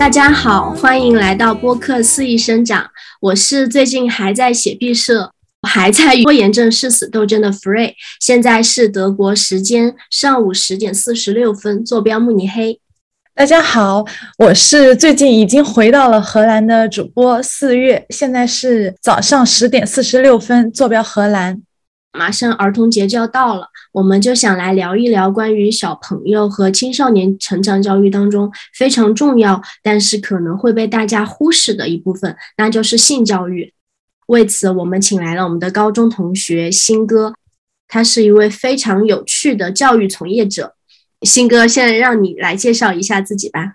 大家好，欢迎来到播客肆意生长。我是最近还在写毕设，还在拖延症誓死斗争的 Free。现在是德国时间上午十点四十六分，坐标慕尼黑。大家好，我是最近已经回到了荷兰的主播四月，现在是早上十点四十六分，坐标荷兰。马上儿童节就要到了，我们就想来聊一聊关于小朋友和青少年成长教育当中非常重要，但是可能会被大家忽视的一部分，那就是性教育。为此，我们请来了我们的高中同学新哥，他是一位非常有趣的教育从业者。新哥，现在让你来介绍一下自己吧。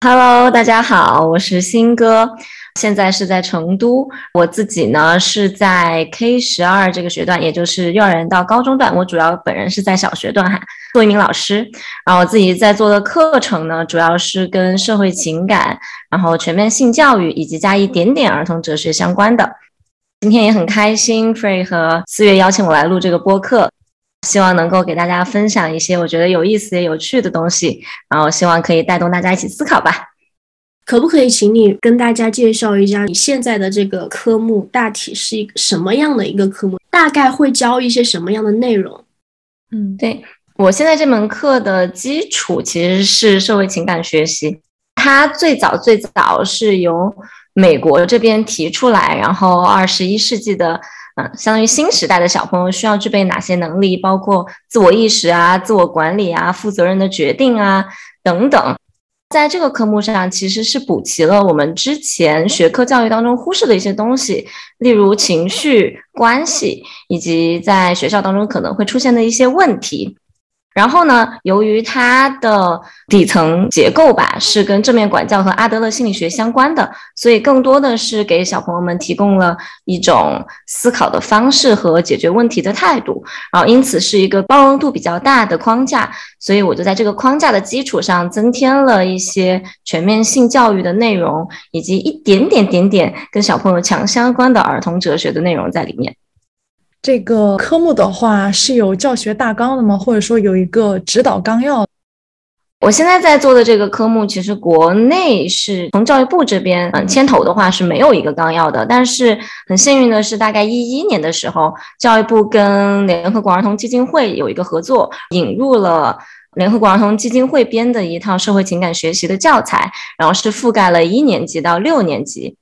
Hello，大家好，我是新哥。现在是在成都，我自己呢是在 K 十二这个学段，也就是幼儿园到高中段。我主要本人是在小学段哈，做一名老师。然后我自己在做的课程呢，主要是跟社会情感、然后全面性教育以及加一点点儿童哲学相关的。今天也很开心，Free 和四月邀请我来录这个播客，希望能够给大家分享一些我觉得有意思也有趣的东西，然后希望可以带动大家一起思考吧。可不可以请你跟大家介绍一下你现在的这个科目大体是一个什么样的一个科目？大概会教一些什么样的内容？嗯，对我现在这门课的基础其实是社会情感学习，它最早最早是由美国这边提出来，然后二十一世纪的，嗯，相当于新时代的小朋友需要具备哪些能力，包括自我意识啊、自我管理啊、负责任的决定啊等等。在这个科目上，其实是补齐了我们之前学科教育当中忽视的一些东西，例如情绪关系，以及在学校当中可能会出现的一些问题。然后呢，由于它的底层结构吧是跟正面管教和阿德勒心理学相关的，所以更多的是给小朋友们提供了一种思考的方式和解决问题的态度。然后因此是一个包容度比较大的框架，所以我就在这个框架的基础上增添了一些全面性教育的内容，以及一点点点点跟小朋友强相关的儿童哲学的内容在里面。这个科目的话是有教学大纲的吗？或者说有一个指导纲要？我现在在做的这个科目，其实国内是从教育部这边嗯牵头的话是没有一个纲要的。但是很幸运的是，大概一一年的时候，教育部跟联合国儿童基金会有一个合作，引入了联合国儿童基金会编的一套社会情感学习的教材，然后是覆盖了一年级到六年级。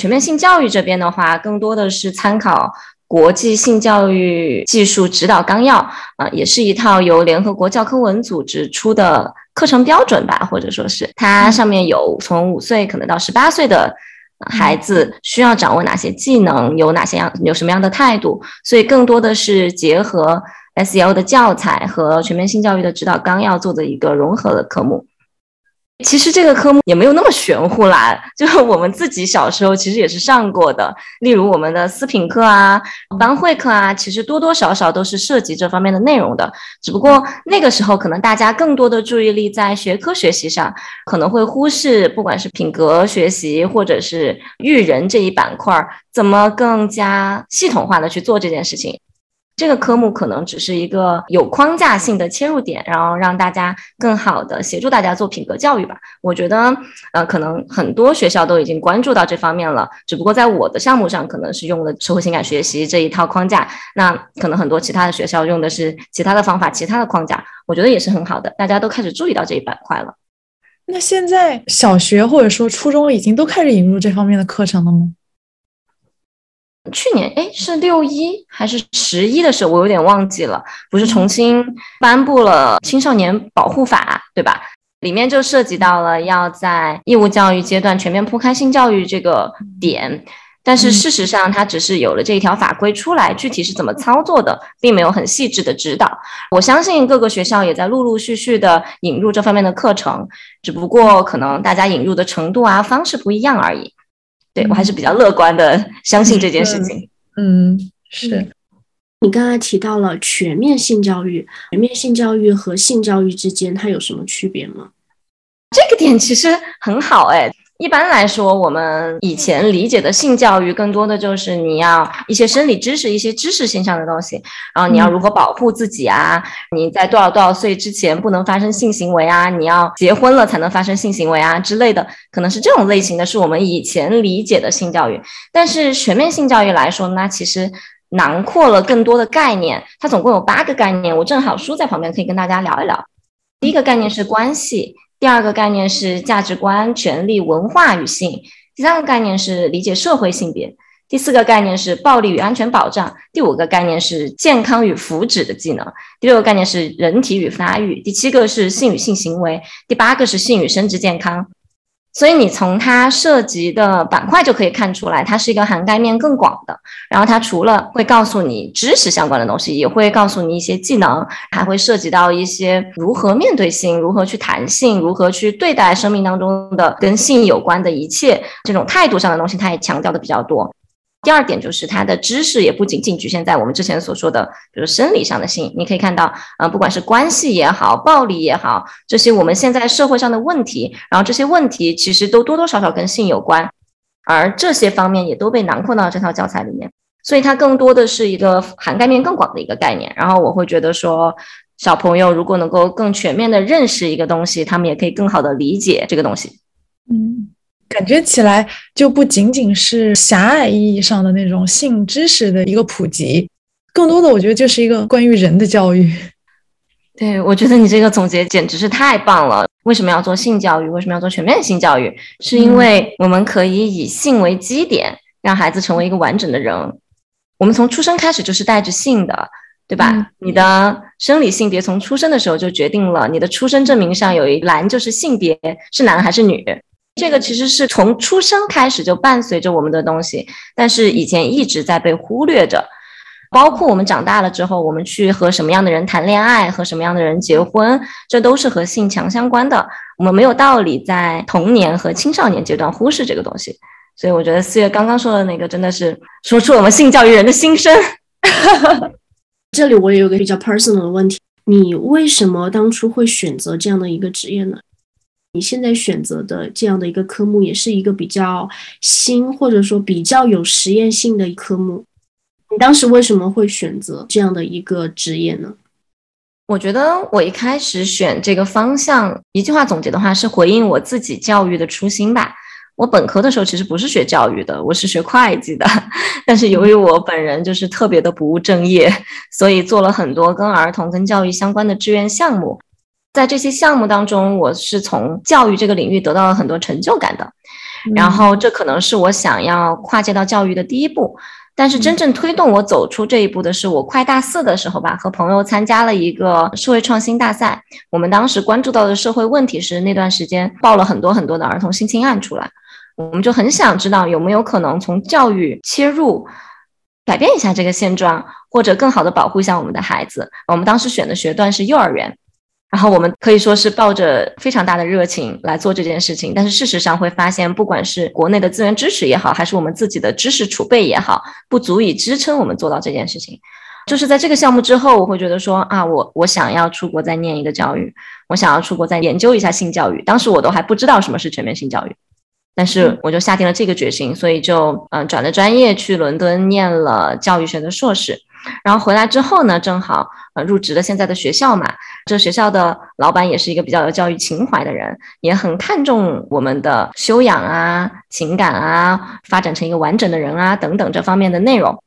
全面性教育这边的话，更多的是参考。国际性教育技术指导纲要啊，也是一套由联合国教科文组织出的课程标准吧，或者说是它上面有从五岁可能到十八岁的孩子需要掌握哪些技能，有哪些样有什么样的态度，所以更多的是结合 SEL 的教材和全面性教育的指导纲要做的一个融合的科目。其实这个科目也没有那么玄乎啦，就是我们自己小时候其实也是上过的，例如我们的思品课啊、班会课啊，其实多多少少都是涉及这方面的内容的。只不过那个时候可能大家更多的注意力在学科学习上，可能会忽视不管是品格学习或者是育人这一板块，怎么更加系统化的去做这件事情。这个科目可能只是一个有框架性的切入点，然后让大家更好的协助大家做品格教育吧。我觉得，呃，可能很多学校都已经关注到这方面了，只不过在我的项目上，可能是用了社会情感学习这一套框架，那可能很多其他的学校用的是其他的方法、其他的框架，我觉得也是很好的，大家都开始注意到这一板块了。那现在小学或者说初中已经都开始引入这方面的课程了吗？去年哎，是六一还是十一的时候，我有点忘记了。不是重新颁布了青少年保护法，对吧？里面就涉及到了要在义务教育阶段全面铺开性教育这个点。但是事实上，它只是有了这一条法规出来，具体是怎么操作的，并没有很细致的指导。我相信各个学校也在陆陆续续的引入这方面的课程，只不过可能大家引入的程度啊方式不一样而已。对我还是比较乐观的，相信这件事情。嗯，是。你刚才提到了全面性教育，全面性教育和性教育之间它有什么区别吗？这个点其实很好哎，一般来说，我们以前理解的性教育，更多的就是你要一些生理知识、一些知识性上的东西，然后你要如何保护自己啊？你在多少多少岁之前不能发生性行为啊？你要结婚了才能发生性行为啊之类的，可能是这种类型的，是我们以前理解的性教育。但是全面性教育来说，那其实囊括了更多的概念，它总共有八个概念。我正好书在旁边，可以跟大家聊一聊。第一个概念是关系。第二个概念是价值观、权利、文化与性；第三个概念是理解社会性别；第四个概念是暴力与安全保障；第五个概念是健康与福祉的技能；第六个概念是人体与发育；第七个是性与性行为；第八个是性与生殖健康。所以你从它涉及的板块就可以看出来，它是一个涵盖面更广的。然后它除了会告诉你知识相关的东西，也会告诉你一些技能，还会涉及到一些如何面对性、如何去谈性、如何去对待生命当中的跟性有关的一切这种态度上的东西，它也强调的比较多。第二点就是它的知识也不仅仅局限在我们之前所说的，比如生理上的性，你可以看到，呃，不管是关系也好，暴力也好，这些我们现在社会上的问题，然后这些问题其实都多多少少跟性有关，而这些方面也都被囊括到这套教材里面，所以它更多的是一个涵盖面更广的一个概念。然后我会觉得说，小朋友如果能够更全面的认识一个东西，他们也可以更好的理解这个东西。嗯。感觉起来就不仅仅是狭隘意义上的那种性知识的一个普及，更多的我觉得就是一个关于人的教育。对，我觉得你这个总结简直是太棒了。为什么要做性教育？为什么要做全面性教育？是因为我们可以以性为基点，让孩子成为一个完整的人。我们从出生开始就是带着性的，对吧？你的生理性别从出生的时候就决定了，你的出生证明上有一栏就是性别是男还是女。这个其实是从出生开始就伴随着我们的东西，但是以前一直在被忽略着。包括我们长大了之后，我们去和什么样的人谈恋爱，和什么样的人结婚，这都是和性强相关的。我们没有道理在童年和青少年阶段忽视这个东西。所以我觉得四月刚刚说的那个真的是说出我们性教育人的心声。这里我也有个比较 personal 的问题：你为什么当初会选择这样的一个职业呢？你现在选择的这样的一个科目，也是一个比较新或者说比较有实验性的一科目。你当时为什么会选择这样的一个职业呢？我觉得我一开始选这个方向，一句话总结的话是回应我自己教育的初心吧。我本科的时候其实不是学教育的，我是学会计的。但是由于我本人就是特别的不务正业，所以做了很多跟儿童、跟教育相关的志愿项目。在这些项目当中，我是从教育这个领域得到了很多成就感的，然后这可能是我想要跨界到教育的第一步。但是真正推动我走出这一步的是，我快大四的时候吧，和朋友参加了一个社会创新大赛。我们当时关注到的社会问题是，那段时间爆了很多很多的儿童性侵案出来，我们就很想知道有没有可能从教育切入，改变一下这个现状，或者更好的保护一下我们的孩子。我们当时选的学段是幼儿园。然后我们可以说是抱着非常大的热情来做这件事情，但是事实上会发现，不管是国内的资源支持也好，还是我们自己的知识储备也好，不足以支撑我们做到这件事情。就是在这个项目之后，我会觉得说啊，我我想要出国再念一个教育，我想要出国再研究一下性教育。当时我都还不知道什么是全面性教育，但是我就下定了这个决心，所以就嗯转了专业去伦敦念了教育学的硕士。然后回来之后呢，正好呃入职了现在的学校嘛。这学校的老板也是一个比较有教育情怀的人，也很看重我们的修养啊、情感啊、发展成一个完整的人啊等等这方面的内容。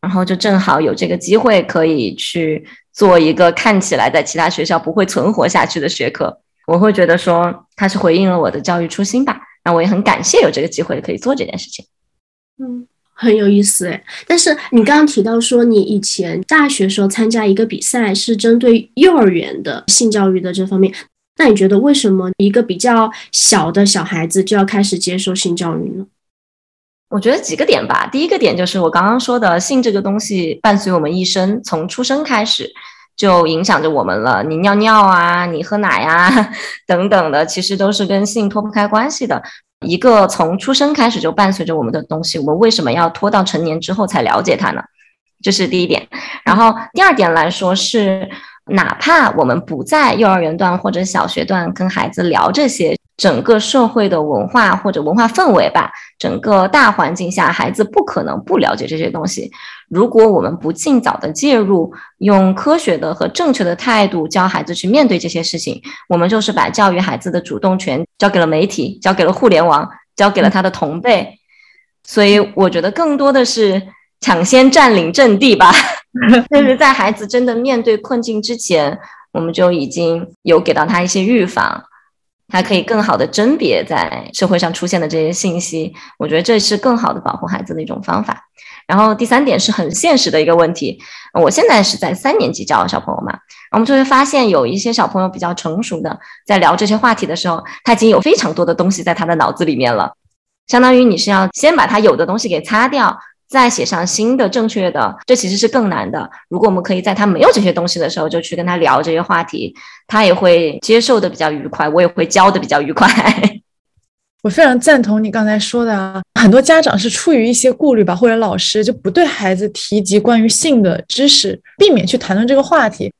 然后就正好有这个机会可以去做一个看起来在其他学校不会存活下去的学科。我会觉得说他是回应了我的教育初心吧。那我也很感谢有这个机会可以做这件事情。嗯。很有意思哎，但是你刚刚提到说你以前大学时候参加一个比赛是针对幼儿园的性教育的这方面，那你觉得为什么一个比较小的小孩子就要开始接受性教育呢？我觉得几个点吧，第一个点就是我刚刚说的性这个东西伴随我们一生，从出生开始就影响着我们了。你尿尿啊，你喝奶呀 等等的，其实都是跟性脱不开关系的。一个从出生开始就伴随着我们的东西，我们为什么要拖到成年之后才了解它呢？这是第一点。然后第二点来说是，哪怕我们不在幼儿园段或者小学段跟孩子聊这些整个社会的文化或者文化氛围吧，整个大环境下，孩子不可能不了解这些东西。如果我们不尽早的介入，用科学的和正确的态度教孩子去面对这些事情，我们就是把教育孩子的主动权交给了媒体，交给了互联网，交给了他的同辈。所以我觉得更多的是抢先占领阵地吧。就是在孩子真的面对困境之前，我们就已经有给到他一些预防，还可以更好的甄别在社会上出现的这些信息。我觉得这是更好的保护孩子的一种方法。然后第三点是很现实的一个问题，我现在是在三年级教小朋友嘛，我们就会发现有一些小朋友比较成熟的，在聊这些话题的时候，他已经有非常多的东西在他的脑子里面了，相当于你是要先把他有的东西给擦掉。再写上新的正确的，这其实是更难的。如果我们可以在他没有这些东西的时候就去跟他聊这些话题，他也会接受的比较愉快，我也会教的比较愉快。我非常赞同你刚才说的啊，很多家长是出于一些顾虑吧，或者老师就不对孩子提及关于性的知识，避免去谈论这个话题。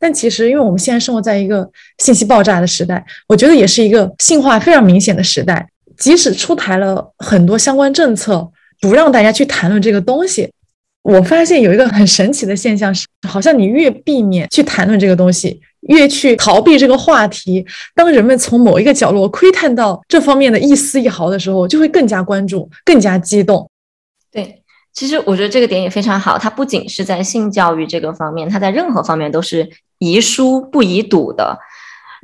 但其实，因为我们现在生活在一个信息爆炸的时代，我觉得也是一个性化非常明显的时代。即使出台了很多相关政策。不让大家去谈论这个东西，我发现有一个很神奇的现象是，好像你越避免去谈论这个东西，越去逃避这个话题。当人们从某一个角落窥探到这方面的一丝一毫的时候，就会更加关注，更加激动。对，其实我觉得这个点也非常好。它不仅是在性教育这个方面，它在任何方面都是宜疏不宜堵的。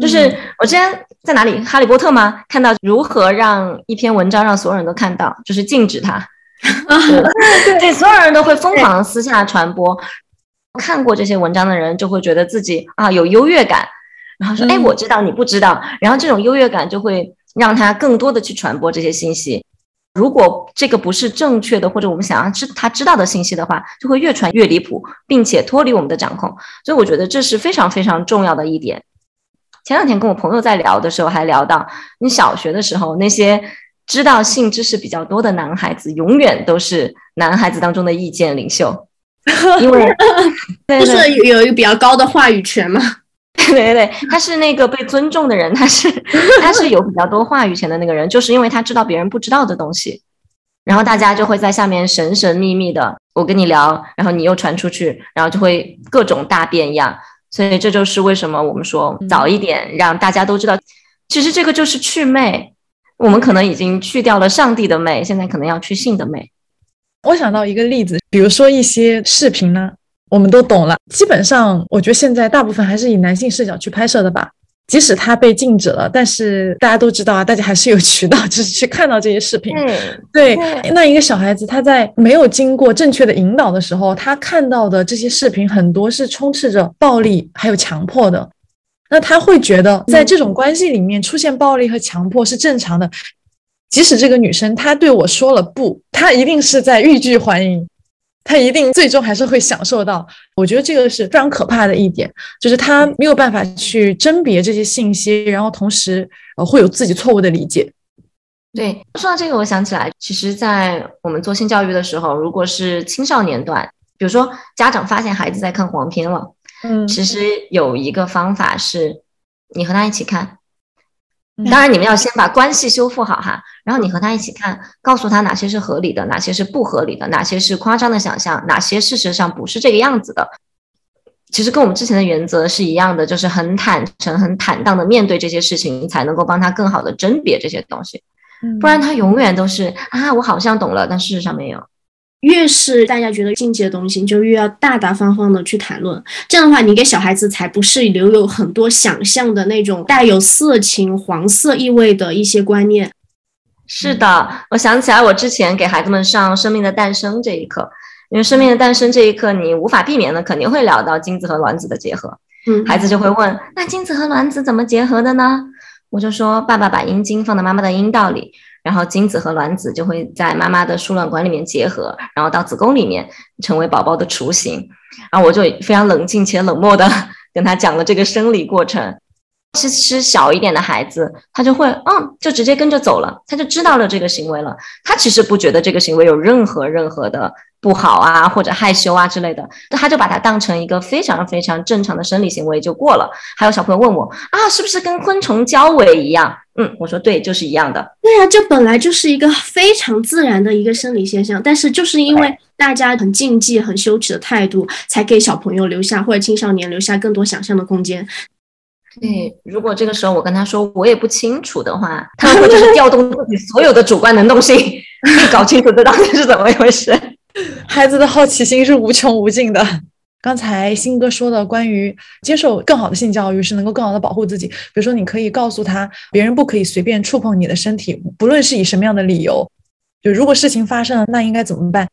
就是我之前在哪里，《哈利波特》吗？看到如何让一篇文章让所有人都看到，就是禁止它。对，所有人都会疯狂私下传播。看过这些文章的人就会觉得自己啊有优越感，然后说：“哎，我知道你不知道。”然后这种优越感就会让他更多的去传播这些信息。如果这个不是正确的，或者我们想要知他知道的信息的话，就会越传越离谱，并且脱离我们的掌控。所以我觉得这是非常非常重要的一点。前两天跟我朋友在聊的时候，还聊到你小学的时候那些。知道性知识比较多的男孩子，永远都是男孩子当中的意见领袖，因为 就是有一个比较高的话语权嘛。对对对，他是那个被尊重的人，他是他是有比较多话语权的那个人，就是因为他知道别人不知道的东西，然后大家就会在下面神神秘秘的，我跟你聊，然后你又传出去，然后就会各种大变样。所以这就是为什么我们说早一点让大家都知道，其实这个就是祛魅。我们可能已经去掉了上帝的美，现在可能要去性的美。我想到一个例子，比如说一些视频呢，我们都懂了。基本上，我觉得现在大部分还是以男性视角去拍摄的吧。即使它被禁止了，但是大家都知道啊，大家还是有渠道，就是去看到这些视频。对，那一个小孩子他在没有经过正确的引导的时候，他看到的这些视频很多是充斥着暴力还有强迫的。那他会觉得，在这种关系里面出现暴力和强迫是正常的，即使这个女生她对我说了不，她一定是在欲拒还迎，她一定最终还是会享受到。我觉得这个是非常可怕的一点，就是他没有办法去甄别这些信息，然后同时呃会有自己错误的理解。对，说到这个，我想起来，其实，在我们做性教育的时候，如果是青少年段，比如说家长发现孩子在看黄片了。嗯，其实有一个方法是，你和他一起看，当然你们要先把关系修复好哈，然后你和他一起看，告诉他哪些是合理的，哪些是不合理的，哪些是夸张的想象，哪些事实上不是这个样子的。其实跟我们之前的原则是一样的，就是很坦诚、很坦荡的面对这些事情，才能够帮他更好的甄别这些东西，不然他永远都是啊，我好像懂了，但事实上没有。越是大家觉得禁忌的东西，就越要大大方方的去谈论。这样的话，你给小孩子才不是留有很多想象的那种带有色情、黄色意味的一些观念。是的，我想起来，我之前给孩子们上《生命的诞生》这一课，因为《生命的诞生》这一课，你无法避免的肯定会聊到精子和卵子的结合。嗯，孩子就会问：那精子和卵子怎么结合的呢？我就说：爸爸把阴茎放到妈妈的阴道里。然后精子和卵子就会在妈妈的输卵管里面结合，然后到子宫里面成为宝宝的雏形。然后我就非常冷静且冷漠的跟他讲了这个生理过程。其实小一点的孩子，他就会嗯，就直接跟着走了，他就知道了这个行为了。他其实不觉得这个行为有任何任何的不好啊，或者害羞啊之类的，那他就把它当成一个非常非常正常的生理行为就过了。还有小朋友问我啊，是不是跟昆虫交尾一样？嗯，我说对，就是一样的。对呀，这本来就是一个非常自然的一个生理现象，但是就是因为大家很禁忌、很羞耻的态度，才给小朋友留下或者青少年留下更多想象的空间。对，如果这个时候我跟他说我也不清楚的话，他会就是调动自己所有的主观能动性，搞清楚这到底是怎么一回事。孩子的好奇心是无穷无尽的。刚才新哥说的关于接受更好的性教育是能够更好的保护自己，比如说你可以告诉他，别人不可以随便触碰你的身体，不论是以什么样的理由。就如果事情发生了，那应该怎么办？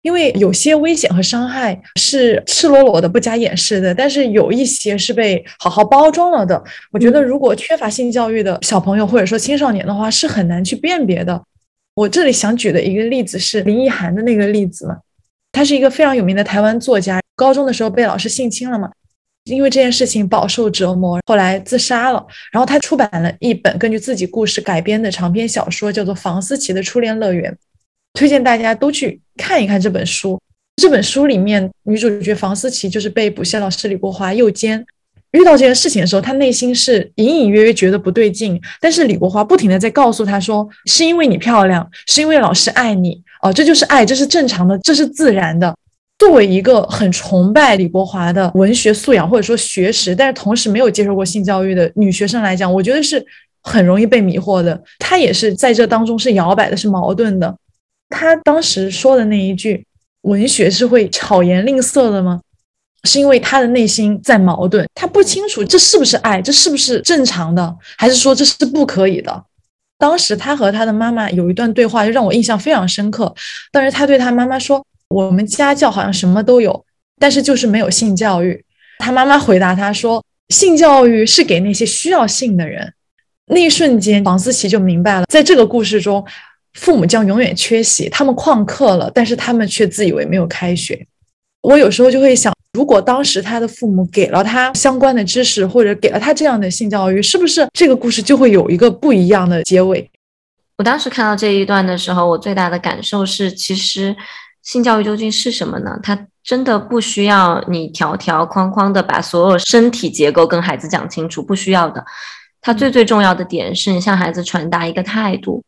因为有些危险和伤害是赤裸裸的、不加掩饰的，但是有一些是被好好包装了的。我觉得，如果缺乏性教育的小朋友或者说青少年的话，是很难去辨别的。我这里想举的一个例子是林奕涵的那个例子嘛，他是一个非常有名的台湾作家，高中的时候被老师性侵了嘛，因为这件事情饱受折磨，后来自杀了。然后他出版了一本根据自己故事改编的长篇小说，叫做《房思琪的初恋乐园》，推荐大家都去看一看这本书。这本书里面女主角房思琪就是被补习老师李国华诱奸。遇到这件事情的时候，他内心是隐隐约约觉得不对劲，但是李国华不停的在告诉他说，是因为你漂亮，是因为老师爱你，哦，这就是爱，这是正常的，这是自然的。作为一个很崇拜李国华的文学素养或者说学识，但是同时没有接受过性教育的女学生来讲，我觉得是很容易被迷惑的。她也是在这当中是摇摆的，是矛盾的。她当时说的那一句，文学是会巧言令色的吗？是因为他的内心在矛盾，他不清楚这是不是爱，这是不是正常的，还是说这是不可以的。当时他和他的妈妈有一段对话，就让我印象非常深刻。当时他对他妈妈说：“我们家教好像什么都有，但是就是没有性教育。”他妈妈回答他说：“性教育是给那些需要性的人。”那一瞬间，房思琪就明白了，在这个故事中，父母将永远缺席，他们旷课了，但是他们却自以为没有开学。我有时候就会想。如果当时他的父母给了他相关的知识，或者给了他这样的性教育，是不是这个故事就会有一个不一样的结尾？我当时看到这一段的时候，我最大的感受是，其实性教育究竟是什么呢？它真的不需要你条条框框的把所有身体结构跟孩子讲清楚，不需要的。它最最重要的点是你向孩子传达一个态度。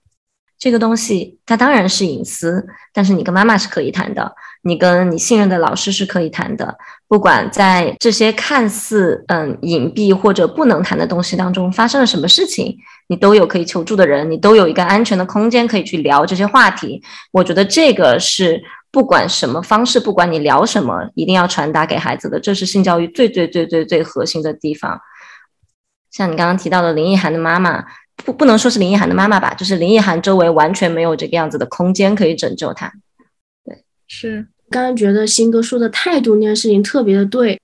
这个东西它当然是隐私，但是你跟妈妈是可以谈的，你跟你信任的老师是可以谈的。不管在这些看似嗯隐蔽或者不能谈的东西当中发生了什么事情，你都有可以求助的人，你都有一个安全的空间可以去聊这些话题。我觉得这个是不管什么方式，不管你聊什么，一定要传达给孩子的，这是性教育最最最最最核心的地方。像你刚刚提到的林奕涵的妈妈。不不能说是林奕涵的妈妈吧，就是林奕涵周围完全没有这个样子的空间可以拯救她。对，是刚刚觉得新哥说的态度那件事情特别的对。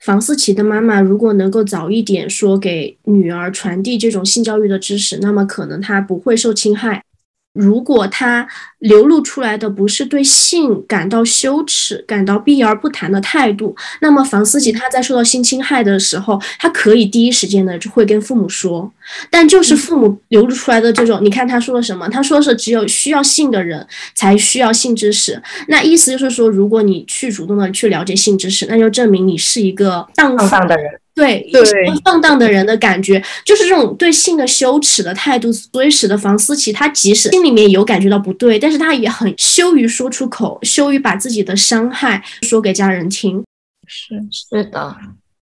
房思琪的妈妈如果能够早一点说给女儿传递这种性教育的知识，那么可能她不会受侵害。如果他流露出来的不是对性感到羞耻、感到避而不谈的态度，那么房思琪他在受到性侵害的时候，他可以第一时间的就会跟父母说。但就是父母流露出来的这种，你看他说了什么？他说是只有需要性的人才需要性知识。那意思就是说，如果你去主动的去了解性知识，那就证明你是一个荡妇的人。对对，放荡的人的感觉就是这种对性的羞耻的态度，所以使得房思琪她即使心里面有感觉到不对，但是她也很羞于说出口，羞于把自己的伤害说给家人听。是是的，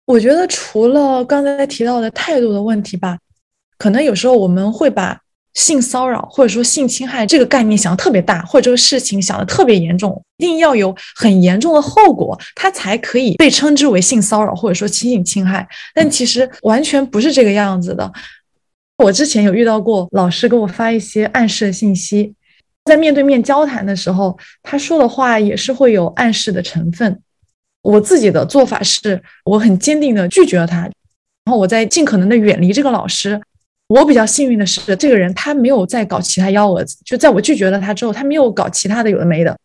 我觉得除了刚才提到的态度的问题吧，可能有时候我们会把。性骚扰或者说性侵害这个概念想的特别大，或者这个事情想的特别严重，一定要有很严重的后果，它才可以被称之为性骚扰或者说性侵害。但其实完全不是这个样子的。我之前有遇到过老师给我发一些暗示的信息，在面对面交谈的时候，他说的话也是会有暗示的成分。我自己的做法是我很坚定的拒绝了他，然后我在尽可能的远离这个老师。我比较幸运的是，这个人他没有再搞其他幺蛾子。就在我拒绝了他之后，他没有搞其他的有的没的。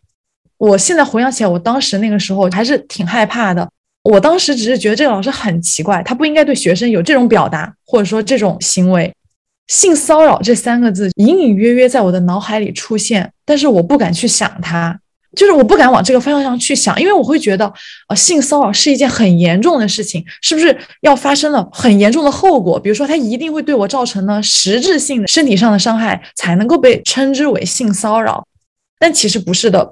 我现在回想起来，我当时那个时候还是挺害怕的。我当时只是觉得这个老师很奇怪，他不应该对学生有这种表达，或者说这种行为。性骚扰这三个字隐隐约约在我的脑海里出现，但是我不敢去想他。就是我不敢往这个方向上去想，因为我会觉得，呃，性骚扰是一件很严重的事情，是不是要发生了很严重的后果？比如说，他一定会对我造成了实质性的身体上的伤害，才能够被称之为性骚扰。但其实不是的。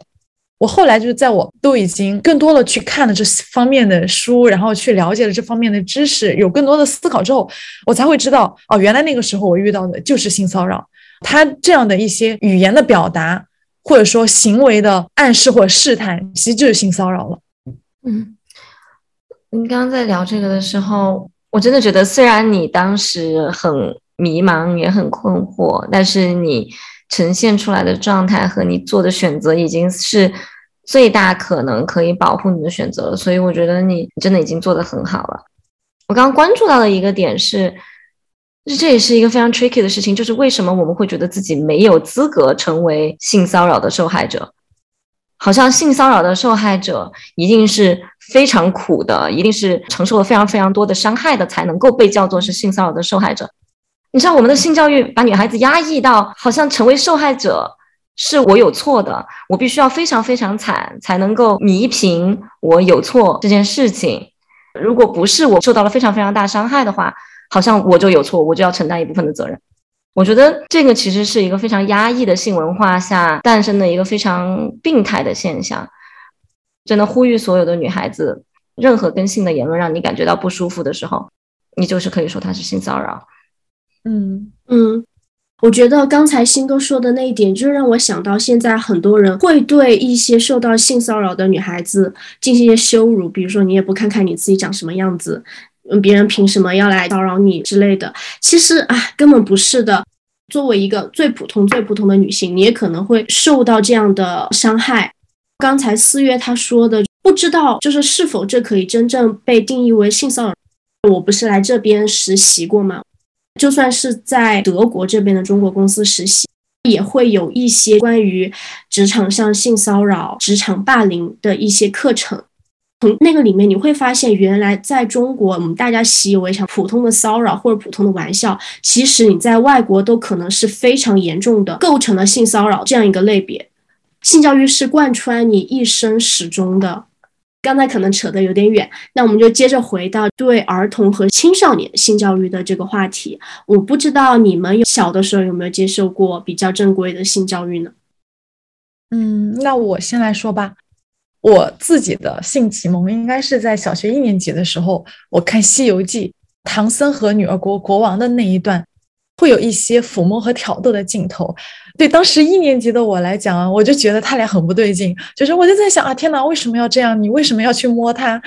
我后来就是在我都已经更多的去看了这方面的书，然后去了解了这方面的知识，有更多的思考之后，我才会知道，哦，原来那个时候我遇到的就是性骚扰。他这样的一些语言的表达。或者说行为的暗示或者试探，其实就是性骚扰了。嗯，你刚刚在聊这个的时候，我真的觉得，虽然你当时很迷茫，也很困惑，但是你呈现出来的状态和你做的选择，已经是最大可能可以保护你的选择了。所以我觉得你真的已经做得很好了。我刚刚关注到的一个点是。这也是一个非常 tricky 的事情，就是为什么我们会觉得自己没有资格成为性骚扰的受害者？好像性骚扰的受害者一定是非常苦的，一定是承受了非常非常多的伤害的，才能够被叫做是性骚扰的受害者。你知道，我们的性教育把女孩子压抑到，好像成为受害者是我有错的，我必须要非常非常惨才能够弥平我有错这件事情。如果不是我受到了非常非常大伤害的话。好像我就有错，我就要承担一部分的责任。我觉得这个其实是一个非常压抑的性文化下诞生的一个非常病态的现象。真的呼吁所有的女孩子，任何跟性的言论让你感觉到不舒服的时候，你就是可以说它是性骚扰。嗯嗯，我觉得刚才新哥说的那一点，就让我想到现在很多人会对一些受到性骚扰的女孩子进行一些羞辱，比如说你也不看看你自己长什么样子。嗯，别人凭什么要来骚扰你之类的？其实啊，根本不是的。作为一个最普通、最普通的女性，你也可能会受到这样的伤害。刚才四月她说的，不知道就是是否这可以真正被定义为性骚扰？我不是来这边实习过吗？就算是在德国这边的中国公司实习，也会有一些关于职场上性骚扰、职场霸凌的一些课程。从那个里面你会发现，原来在中国，我们大家习以为常、普通的骚扰或者普通的玩笑，其实你在外国都可能是非常严重的，构成了性骚扰这样一个类别。性教育是贯穿你一生始终的。刚才可能扯得有点远，那我们就接着回到对儿童和青少年性教育的这个话题。我不知道你们小的时候有没有接受过比较正规的性教育呢？嗯，那我先来说吧。我自己的性启蒙应该是在小学一年级的时候，我看《西游记》，唐僧和女儿国国王的那一段，会有一些抚摸和挑逗的镜头。对当时一年级的我来讲啊，我就觉得他俩很不对劲，就是我就在想啊，天哪，为什么要这样？你为什么要去摸他？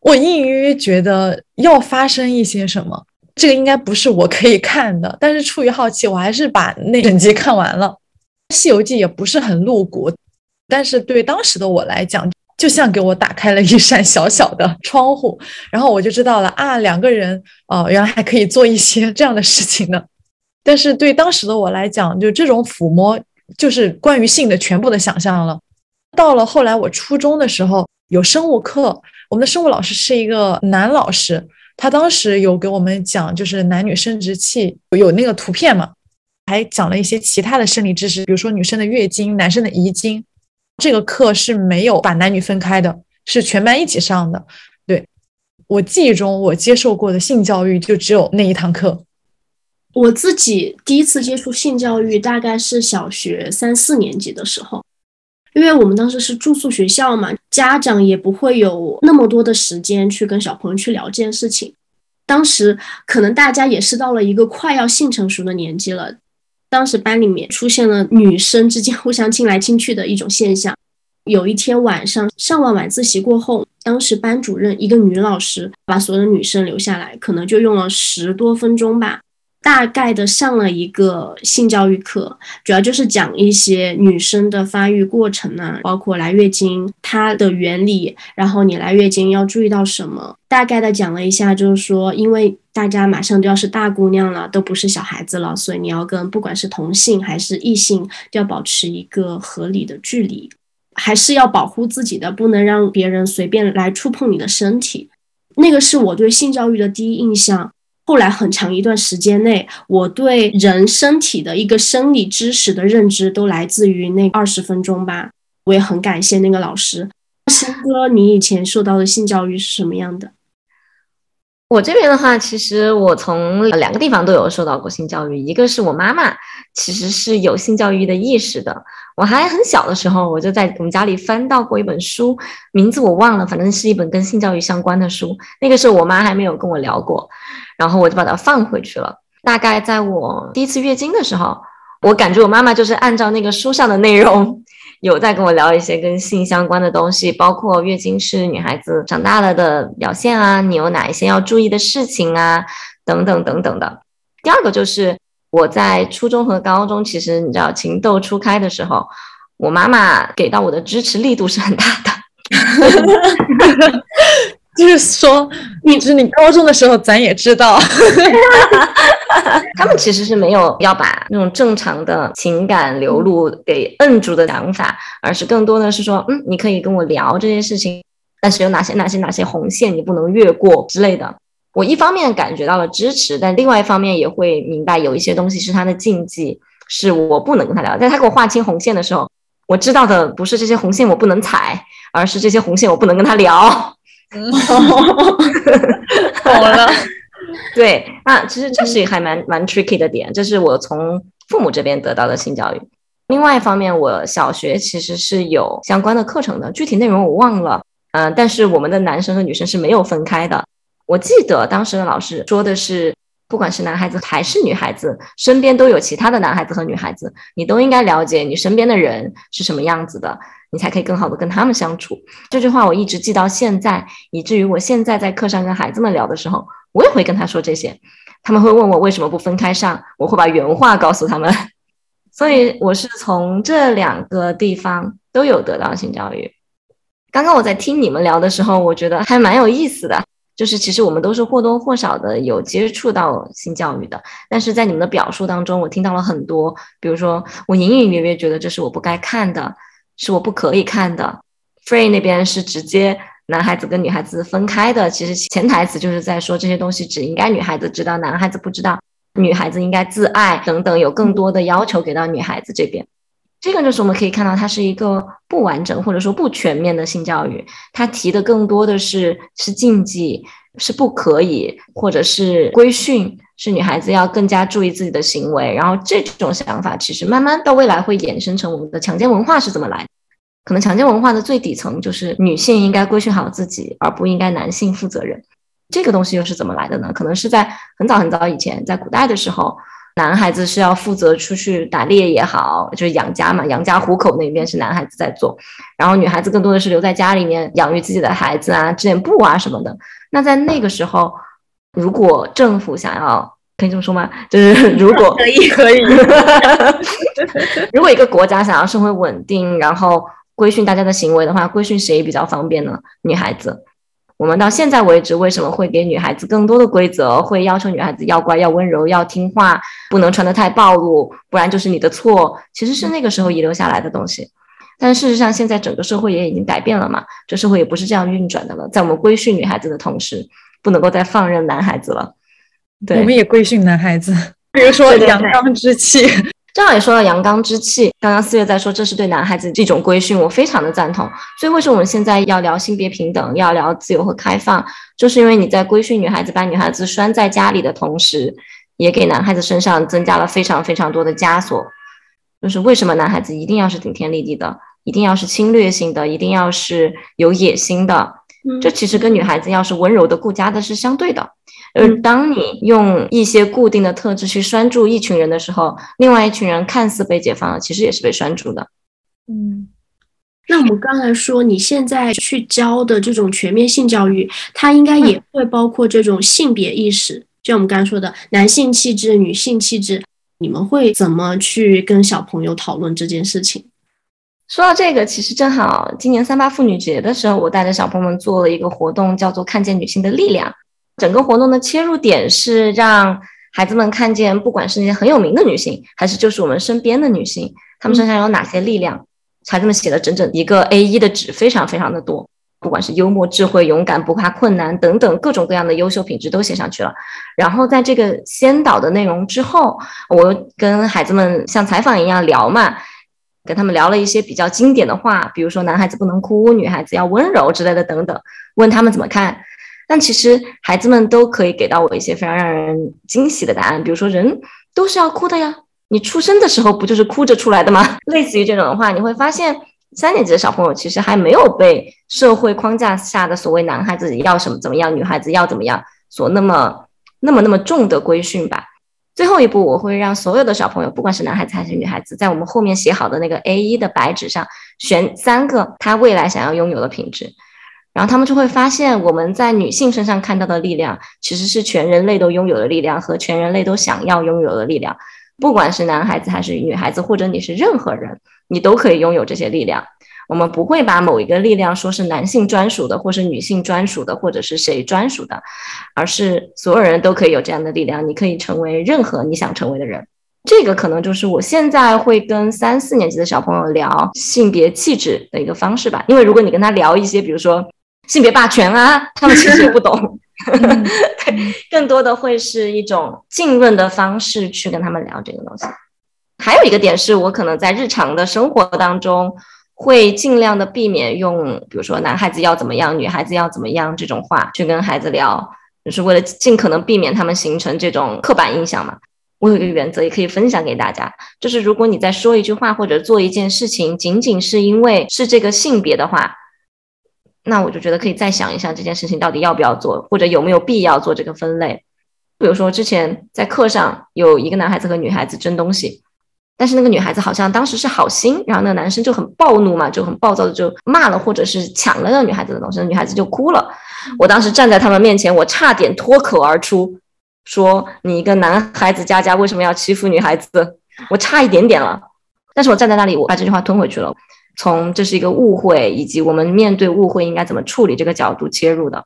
我隐隐约约觉得要发生一些什么，这个应该不是我可以看的。但是出于好奇，我还是把那整集看完了。《西游记》也不是很露骨。但是对当时的我来讲，就像给我打开了一扇小小的窗户，然后我就知道了啊，两个人啊，原来还可以做一些这样的事情呢。但是对当时的我来讲，就这种抚摸就是关于性的全部的想象了。到了后来，我初中的时候有生物课，我们的生物老师是一个男老师，他当时有给我们讲，就是男女生殖器有那个图片嘛，还讲了一些其他的生理知识，比如说女生的月经、男生的遗精。这个课是没有把男女分开的，是全班一起上的。对我记忆中，我接受过的性教育就只有那一堂课。我自己第一次接触性教育大概是小学三四年级的时候，因为我们当时是住宿学校嘛，家长也不会有那么多的时间去跟小朋友去聊这件事情。当时可能大家也是到了一个快要性成熟的年纪了。当时班里面出现了女生之间互相亲来亲去的一种现象。有一天晚上上完晚自习过后，当时班主任一个女老师把所有的女生留下来，可能就用了十多分钟吧。大概的上了一个性教育课，主要就是讲一些女生的发育过程呢，包括来月经它的原理，然后你来月经要注意到什么，大概的讲了一下，就是说，因为大家马上都要是大姑娘了，都不是小孩子了，所以你要跟不管是同性还是异性，都要保持一个合理的距离，还是要保护自己的，不能让别人随便来触碰你的身体。那个是我对性教育的第一印象。后来很长一段时间内，我对人身体的一个生理知识的认知都来自于那二十分钟吧。我也很感谢那个老师。新哥，你以前受到的性教育是什么样的？我这边的话，其实我从两个地方都有受到过性教育。一个是我妈妈，其实是有性教育的意识的。我还很小的时候，我就在我们家里翻到过一本书，名字我忘了，反正是一本跟性教育相关的书。那个时候我妈还没有跟我聊过，然后我就把它放回去了。大概在我第一次月经的时候，我感觉我妈妈就是按照那个书上的内容。有在跟我聊一些跟性相关的东西，包括月经是女孩子长大了的表现啊，你有哪一些要注意的事情啊，等等等等的。第二个就是我在初中和高中，其实你知道情窦初开的时候，我妈妈给到我的支持力度是很大的。就是说，你是你高中的时候，咱也知道，他们其实是没有要把那种正常的情感流露给摁住的想法，而是更多的是说，嗯，你可以跟我聊这件事情，但是有哪些哪些哪些红线你不能越过之类的。我一方面感觉到了支持，但另外一方面也会明白有一些东西是他的禁忌，是我不能跟他聊。在他给我划清红线的时候，我知道的不是这些红线我不能踩，而是这些红线我不能跟他聊。懂了，对，那其实这是还蛮蛮 tricky 的点，这是我从父母这边得到的性教育。另外一方面，我小学其实是有相关的课程的，具体内容我忘了，嗯，但是我们的男生和女生是没有分开的。我记得当时的老师说的是，不管是男孩子还是女孩子，身边都有其他的男孩子和女孩子，你都应该了解你身边的人是什么样子的。你才可以更好的跟他们相处。这句话我一直记到现在，以至于我现在在课上跟孩子们聊的时候，我也会跟他说这些。他们会问我为什么不分开上，我会把原话告诉他们。所以我是从这两个地方都有得到性教育。刚刚我在听你们聊的时候，我觉得还蛮有意思的，就是其实我们都是或多或少的有接触到性教育的。但是在你们的表述当中，我听到了很多，比如说我隐隐约约觉得这是我不该看的。是我不可以看的。Free 那边是直接男孩子跟女孩子分开的，其实潜台词就是在说这些东西只应该女孩子知道，男孩子不知道。女孩子应该自爱等等，有更多的要求给到女孩子这边。这个就是我们可以看到，它是一个不完整或者说不全面的性教育。它提的更多的是是禁忌，是不可以，或者是规训。是女孩子要更加注意自己的行为，然后这种想法其实慢慢到未来会衍生成我们的强奸文化是怎么来？可能强奸文化的最底层就是女性应该规训好自己，而不应该男性负责任。这个东西又是怎么来的呢？可能是在很早很早以前，在古代的时候，男孩子是要负责出去打猎也好，就是养家嘛，养家糊口那边是男孩子在做，然后女孩子更多的是留在家里面养育自己的孩子啊，织点布啊什么的。那在那个时候。如果政府想要，可以这么说吗？就是如果可以可以，如果一个国家想要社会稳定，然后规训大家的行为的话，规训谁比较方便呢？女孩子。我们到现在为止，为什么会给女孩子更多的规则？会要求女孩子要乖、要温柔、要听话，不能穿得太暴露，不然就是你的错。其实是那个时候遗留下来的东西。但事实上，现在整个社会也已经改变了嘛，这社会也不是这样运转的了。在我们规训女孩子的同时，不能够再放任男孩子了，对，我们也规训男孩子，比如说阳刚之气，正好也说到阳刚之气。刚刚四月在说这是对男孩子这种规训，我非常的赞同。所以为什么我们现在要聊性别平等，要聊自由和开放，就是因为你在规训女孩子，把女孩子拴在家里的同时，也给男孩子身上增加了非常非常多的枷锁。就是为什么男孩子一定要是顶天立地的，一定要是侵略性的，一定要是有野心的？这其实跟女孩子要是温柔的、顾家的是相对的。而当你用一些固定的特质去拴住一群人的时候，另外一群人看似被解放了，其实也是被拴住的。嗯，那我们刚才说，你现在去教的这种全面性教育，它应该也会包括这种性别意识，就像我们刚才说的男性气质、女性气质，你们会怎么去跟小朋友讨论这件事情？说到这个，其实正好今年三八妇女节的时候，我带着小朋友们做了一个活动，叫做“看见女性的力量”。整个活动的切入点是让孩子们看见，不管是那些很有名的女性，还是就是我们身边的女性，她们身上有哪些力量。孩子们写了整整一个 A1 的纸，非常非常的多，不管是幽默、智慧、勇敢、不怕困难等等各种各样的优秀品质都写上去了。然后在这个先导的内容之后，我跟孩子们像采访一样聊嘛。跟他们聊了一些比较经典的话，比如说男孩子不能哭，女孩子要温柔之类的等等，问他们怎么看。但其实孩子们都可以给到我一些非常让人惊喜的答案，比如说人都是要哭的呀，你出生的时候不就是哭着出来的吗？类似于这种的话，你会发现三年级的小朋友其实还没有被社会框架下的所谓男孩子要什么怎么样，女孩子要怎么样所那么那么那么重的规训吧。最后一步，我会让所有的小朋友，不管是男孩子还是女孩子，在我们后面写好的那个 A 一的白纸上选三个他未来想要拥有的品质，然后他们就会发现，我们在女性身上看到的力量，其实是全人类都拥有的力量和全人类都想要拥有的力量。不管是男孩子还是女孩子，或者你是任何人，你都可以拥有这些力量。我们不会把某一个力量说是男性专属的，或是女性专属的，或者是谁专属的，而是所有人都可以有这样的力量。你可以成为任何你想成为的人。这个可能就是我现在会跟三四年级的小朋友聊性别气质的一个方式吧。因为如果你跟他聊一些，比如说性别霸权啊，他们其实也不懂。对，更多的会是一种浸润的方式去跟他们聊这个东西。还有一个点是我可能在日常的生活当中。会尽量的避免用，比如说男孩子要怎么样，女孩子要怎么样这种话去跟孩子聊，就是为了尽可能避免他们形成这种刻板印象嘛。我有一个原则，也可以分享给大家，就是如果你在说一句话或者做一件事情，仅仅是因为是这个性别的话，那我就觉得可以再想一下这件事情到底要不要做，或者有没有必要做这个分类。比如说之前在课上有一个男孩子和女孩子争东西。但是那个女孩子好像当时是好心，然后那个男生就很暴怒嘛，就很暴躁的就骂了或者是抢了那个女孩子的东西，女孩子就哭了。我当时站在他们面前，我差点脱口而出说：“你一个男孩子家家为什么要欺负女孩子？”我差一点点了，但是我站在那里，我把这句话吞回去了。从这是一个误会，以及我们面对误会应该怎么处理这个角度切入的，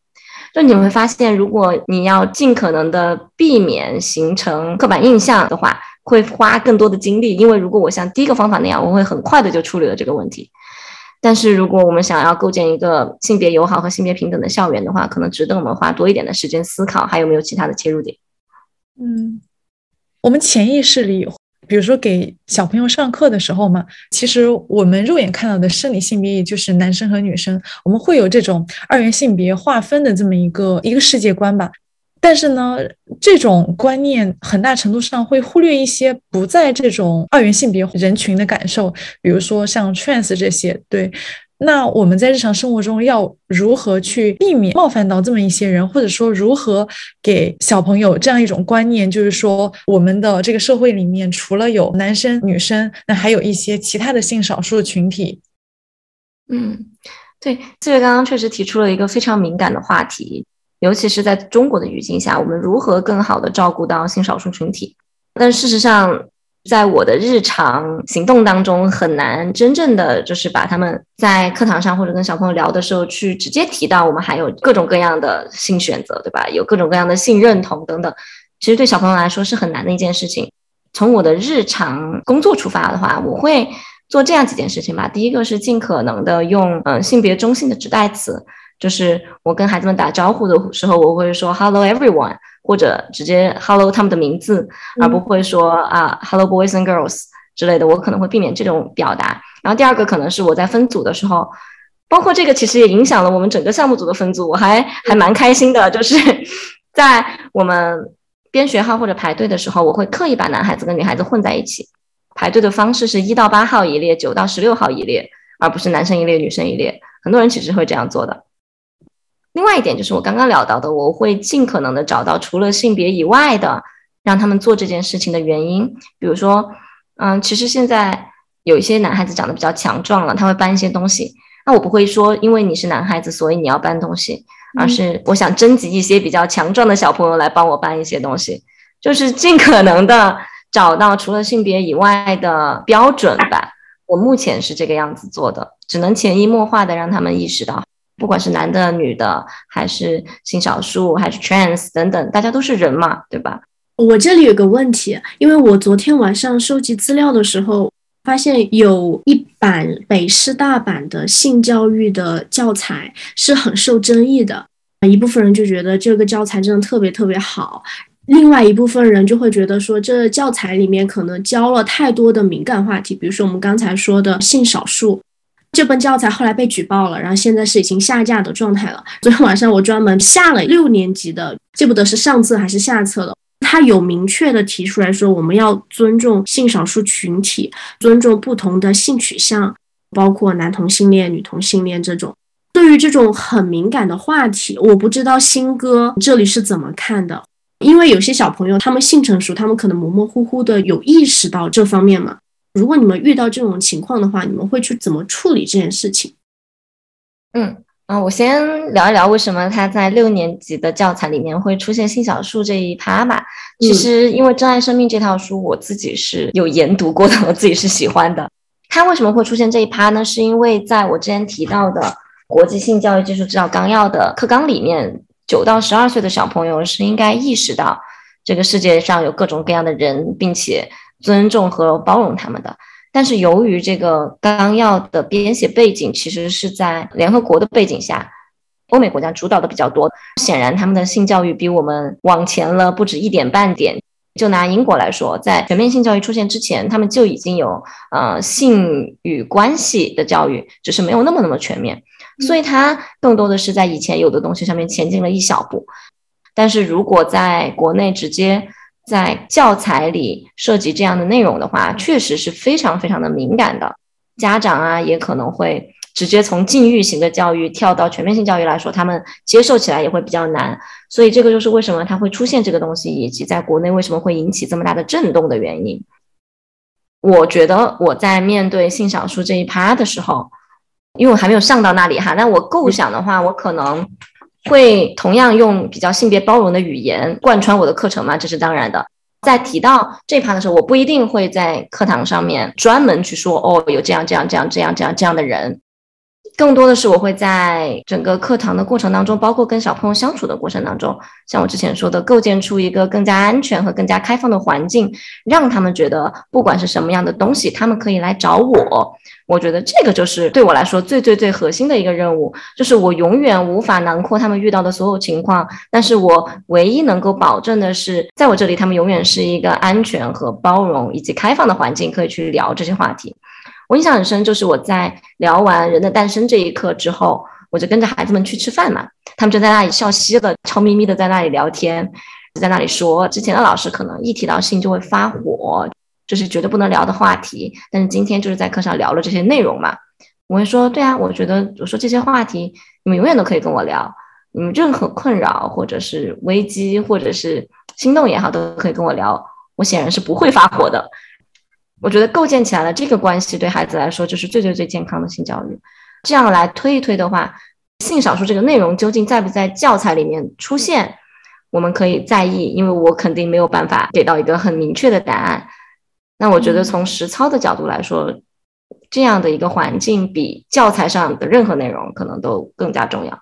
就你会发现，如果你要尽可能的避免形成刻板印象的话。会花更多的精力，因为如果我像第一个方法那样，我会很快的就处理了这个问题。但是如果我们想要构建一个性别友好和性别平等的校园的话，可能值得我们花多一点的时间思考，还有没有其他的切入点。嗯，我们潜意识里，比如说给小朋友上课的时候嘛，其实我们肉眼看到的生理性别也就是男生和女生，我们会有这种二元性别划分的这么一个一个世界观吧。但是呢，这种观念很大程度上会忽略一些不在这种二元性别人群的感受，比如说像 trans 这些。对，那我们在日常生活中要如何去避免冒犯到这么一些人，或者说如何给小朋友这样一种观念，就是说我们的这个社会里面除了有男生、女生，那还有一些其他的性少数群体。嗯，对，四月刚刚确实提出了一个非常敏感的话题。尤其是在中国的语境下，我们如何更好的照顾到性少数群体？但事实上，在我的日常行动当中，很难真正的就是把他们在课堂上或者跟小朋友聊的时候，去直接提到我们还有各种各样的性选择，对吧？有各种各样的性认同等等。其实对小朋友来说是很难的一件事情。从我的日常工作出发的话，我会做这样几件事情吧。第一个是尽可能的用嗯性别中性的指代词。就是我跟孩子们打招呼的时候，我会说 “Hello everyone”，或者直接 “Hello” 他们的名字，而不会说啊 “Hello boys and girls” 之类的。我可能会避免这种表达。然后第二个可能是我在分组的时候，包括这个其实也影响了我们整个项目组的分组。我还还蛮开心的，就是 在我们编学号或者排队的时候，我会刻意把男孩子跟女孩子混在一起。排队的方式是一到八号一列，九到十六号一列，而不是男生一列女生一列。很多人其实会这样做的。另外一点就是我刚刚聊到的，我会尽可能的找到除了性别以外的让他们做这件事情的原因。比如说，嗯，其实现在有一些男孩子长得比较强壮了，他会搬一些东西。那我不会说因为你是男孩子所以你要搬东西，而是我想征集一些比较强壮的小朋友来帮我搬一些东西，就是尽可能的找到除了性别以外的标准吧。我目前是这个样子做的，只能潜移默化的让他们意识到。不管是男的、女的，还是性少数，还是 trans 等等，大家都是人嘛，对吧？我这里有个问题，因为我昨天晚上收集资料的时候，发现有一版北师大版的性教育的教材是很受争议的，一部分人就觉得这个教材真的特别特别好。另外一部分人就会觉得说，这教材里面可能教了太多的敏感话题，比如说我们刚才说的性少数。这本教材后来被举报了，然后现在是已经下架的状态了。昨天晚上我专门下了六年级的，记不得是上册还是下册了。他有明确的提出来说，我们要尊重性少数群体，尊重不同的性取向，包括男同性恋、女同性恋这种。对于这种很敏感的话题，我不知道新哥这里是怎么看的。因为有些小朋友他们性成熟，他们可能模模糊糊的有意识到这方面嘛。如果你们遇到这种情况的话，你们会去怎么处理这件事情？嗯啊，我先聊一聊为什么他在六年级的教材里面会出现性少数这一趴吧。其实，因为《珍爱生命》这套书，我自己是有研读过的，我自己是喜欢的。它为什么会出现这一趴呢？是因为在我之前提到的《国际性教育技术指导纲要》的课纲里面，九到十二岁的小朋友是应该意识到这个世界上有各种各样的人，并且。尊重和包容他们的，但是由于这个纲要的编写背景其实是在联合国的背景下，欧美国家主导的比较多，显然他们的性教育比我们往前了不止一点半点。就拿英国来说，在全面性教育出现之前，他们就已经有呃性与关系的教育，只是没有那么那么全面，所以它更多的是在以前有的东西上面前进了一小步。但是如果在国内直接在教材里涉及这样的内容的话，确实是非常非常的敏感的。家长啊，也可能会直接从禁欲型的教育跳到全面性教育来说，他们接受起来也会比较难。所以这个就是为什么它会出现这个东西，以及在国内为什么会引起这么大的震动的原因。我觉得我在面对性少数这一趴的时候，因为我还没有上到那里哈，那我构想的话，我可能。会同样用比较性别包容的语言贯穿我的课程吗？这是当然的。在提到这趴的时候，我不一定会在课堂上面专门去说哦，有这样这样这样这样这样这样的人。更多的是我会在整个课堂的过程当中，包括跟小朋友相处的过程当中，像我之前说的，构建出一个更加安全和更加开放的环境，让他们觉得不管是什么样的东西，他们可以来找我。我觉得这个就是对我来说最最最核心的一个任务，就是我永远无法囊括他们遇到的所有情况，但是我唯一能够保证的是，在我这里，他们永远是一个安全和包容以及开放的环境，可以去聊这些话题。我印象很深，就是我在聊完《人的诞生》这一课之后，我就跟着孩子们去吃饭嘛，他们就在那里笑嘻的，悄咪咪的在那里聊天，就在那里说，之前的老师可能一提到性就会发火。这是绝对不能聊的话题，但是今天就是在课上聊了这些内容嘛。我会说，对啊，我觉得我说这些话题，你们永远都可以跟我聊，你们任何困扰或者是危机或者是心动也好，都可以跟我聊。我显然是不会发火的。我觉得构建起来了这个关系，对孩子来说就是最最最健康的性教育。这样来推一推的话，性少数这个内容究竟在不在教材里面出现，我们可以在意，因为我肯定没有办法给到一个很明确的答案。那我觉得从实操的角度来说，这样的一个环境比教材上的任何内容可能都更加重要。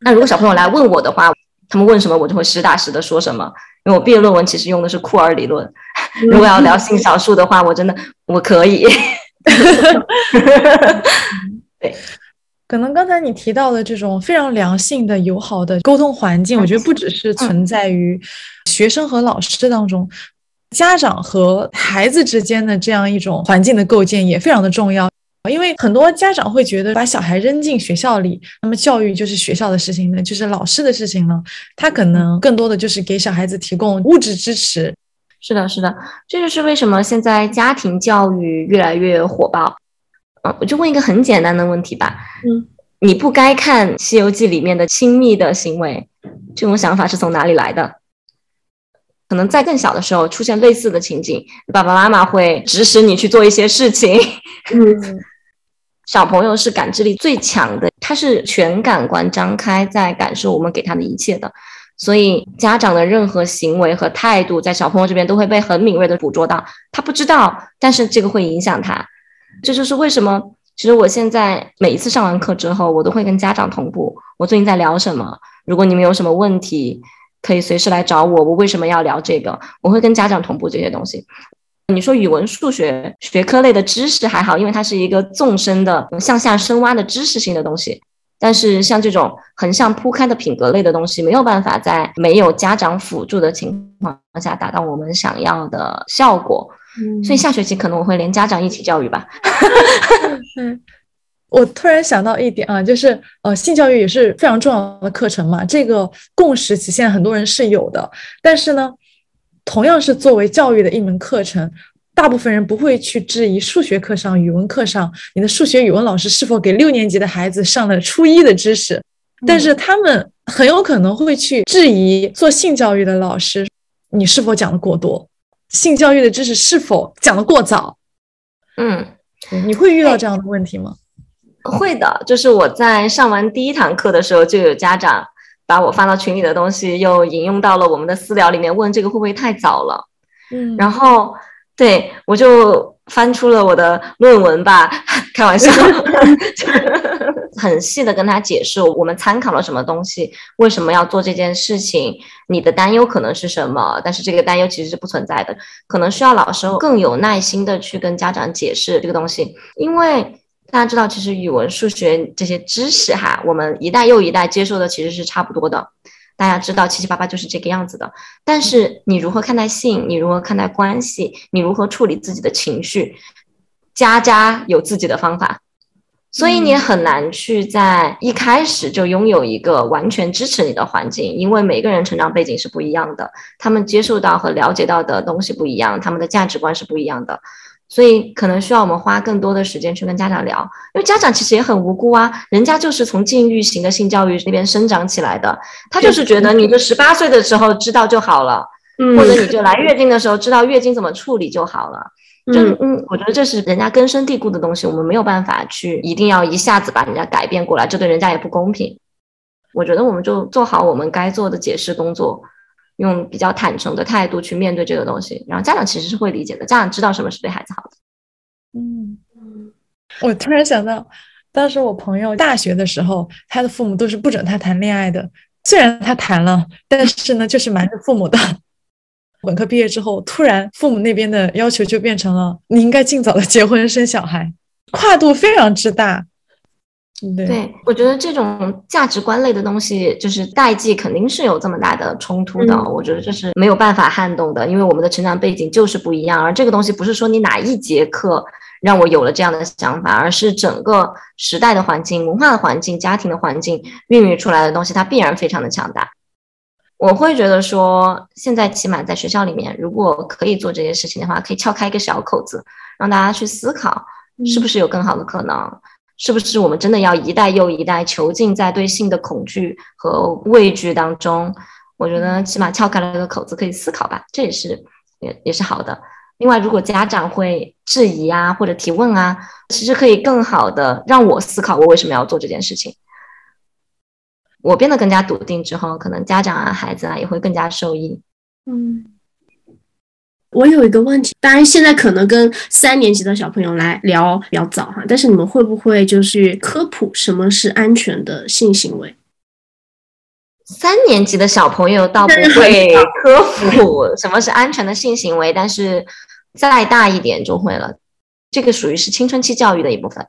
那如果小朋友来问我的话，他们问什么我就会实打实的说什么。因为我毕业论文其实用的是库尔理论。如果要聊性少数的话，我真的我可以。对，可能刚才你提到的这种非常良性的、友好的沟通环境，我觉得不只是存在于学生和老师当中。家长和孩子之间的这样一种环境的构建也非常的重要，因为很多家长会觉得把小孩扔进学校里，那么教育就是学校的事情呢，就是老师的事情了，他可能更多的就是给小孩子提供物质支持。是的，是的，这就是为什么现在家庭教育越来越火爆。嗯，我就问一个很简单的问题吧，嗯，你不该看《西游记》里面的亲密的行为，这种想法是从哪里来的？可能在更小的时候出现类似的情景，爸爸妈妈会指使你去做一些事情。嗯，小朋友是感知力最强的，他是全感官张开在感受我们给他的一切的，所以家长的任何行为和态度在小朋友这边都会被很敏锐的捕捉到。他不知道，但是这个会影响他。这就是为什么，其实我现在每一次上完课之后，我都会跟家长同步，我最近在聊什么。如果你们有什么问题。可以随时来找我。我为什么要聊这个？我会跟家长同步这些东西。你说语文、数学学科类的知识还好，因为它是一个纵深的、向下深挖的知识性的东西。但是像这种横向铺开的品格类的东西，没有办法在没有家长辅助的情况下达到我们想要的效果。嗯所以下学期可能我会连家长一起教育吧。嗯，我突然想到一点啊，就是呃，性教育也是非常重要的课程嘛。这个共识其实现在很多人是有的，但是呢，同样是作为教育的一门课程，大部分人不会去质疑数学课上、语文课上，你的数学、语文老师是否给六年级的孩子上了初一的知识，但是他们很有可能会去质疑做性教育的老师，你是否讲的过多，性教育的知识是否讲的过早。嗯，你会遇到这样的问题吗？会的，就是我在上完第一堂课的时候，就有家长把我发到群里的东西又引用到了我们的私聊里面，问这个会不会太早了？嗯然后对我就翻出了我的论文吧，开玩笑，很细的跟他解释我们参考了什么东西，为什么要做这件事情，你的担忧可能是什么，但是这个担忧其实是不存在的，可能需要老师更有耐心的去跟家长解释这个东西，因为。大家知道，其实语文、数学这些知识哈，我们一代又一代接受的其实是差不多的。大家知道七七八八就是这个样子的。但是你如何看待性？你如何看待关系？你如何处理自己的情绪？家家有自己的方法，所以你很难去在一开始就拥有一个完全支持你的环境，因为每个人成长背景是不一样的，他们接受到和了解到的东西不一样，他们的价值观是不一样的。所以可能需要我们花更多的时间去跟家长聊，因为家长其实也很无辜啊，人家就是从禁欲型的性教育那边生长起来的，他就是觉得你就十八岁的时候知道就好了，嗯或者你就来月经的时候知道月经怎么处理就好了。就嗯嗯，我觉得这是人家根深蒂固的东西，我们没有办法去一定要一下子把人家改变过来，这对人家也不公平。我觉得我们就做好我们该做的解释工作，用比较坦诚的态度去面对这个东西，然后家长其实是会理解的，家长知道什么是对孩子好的。嗯，我突然想到，当时我朋友大学的时候，他的父母都是不准他谈恋爱的。虽然他谈了，但是呢，就是瞒着父母的。本科毕业之后，突然父母那边的要求就变成了你应该尽早的结婚生小孩，跨度非常之大。对，对，我觉得这种价值观类的东西，就是代际肯定是有这么大的冲突的。嗯我觉得这是没有办法撼动的，因为我们的成长背景就是不一样。而这个东西不是说你哪一节课让我有了这样的想法，而是整个时代的环境、文化的环境、家庭的环境孕育出来的东西，它必然非常的强大。我会觉得说，现在起码在学校里面，如果可以做这些事情的话，可以撬开一个小口子，让大家去思考，是不是有更好的可能。是不是我们真的要一代又一代囚禁在对性的恐惧和畏惧当中？我觉得起码撬开了一个口子，可以思考吧，这也是也也是好的。另外，如果家长会质疑啊或者提问啊，其实可以更好的让我思考我为什么要做这件事情。我变得更加笃定之后，可能家长啊、孩子啊也会更加受益。嗯，我有一个问题，当然现在可能跟三年级的小朋友来聊比较早哈，但是你们会不会就是科普什么是安全的性行为？三年级的小朋友倒不会科普什么是安全的性行为，但是再大一点就会了。这个属于是青春期教育的一部分，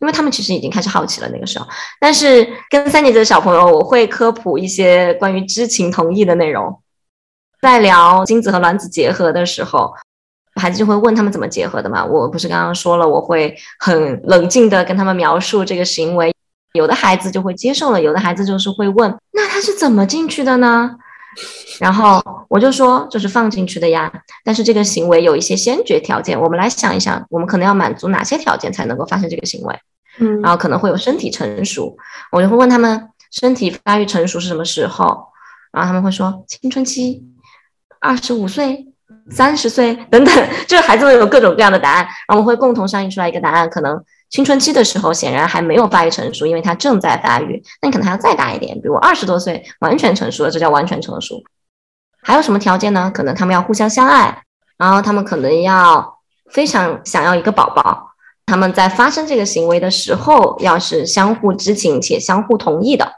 因为他们其实已经开始好奇了那个时候。但是跟三年级的小朋友，我会科普一些关于知情同意的内容。在聊精子和卵子结合的时候，孩子就会问他们怎么结合的嘛？我不是刚刚说了，我会很冷静的跟他们描述这个行为。有的孩子就会接受了，有的孩子就是会问，那他是怎么进去的呢？然后我就说，就是放进去的呀。但是这个行为有一些先决条件，我们来想一想，我们可能要满足哪些条件才能够发生这个行为？嗯然后可能会有身体成熟，我就会问他们身体发育成熟是什么时候，然后他们会说青春期，二十五岁、三十岁 等等，就是孩子们有各种各样的答案，然后我们会共同商议出来一个答案，可能。青春期的时候显然还没有发育成熟，因为它正在发育。那你可能还要再大一点，比如二十多岁完全成熟了，这叫完全成熟。还有什么条件呢？可能他们要互相相爱，然后他们可能要非常想要一个宝宝。他们在发生这个行为的时候，要是相互知情且相互同意的。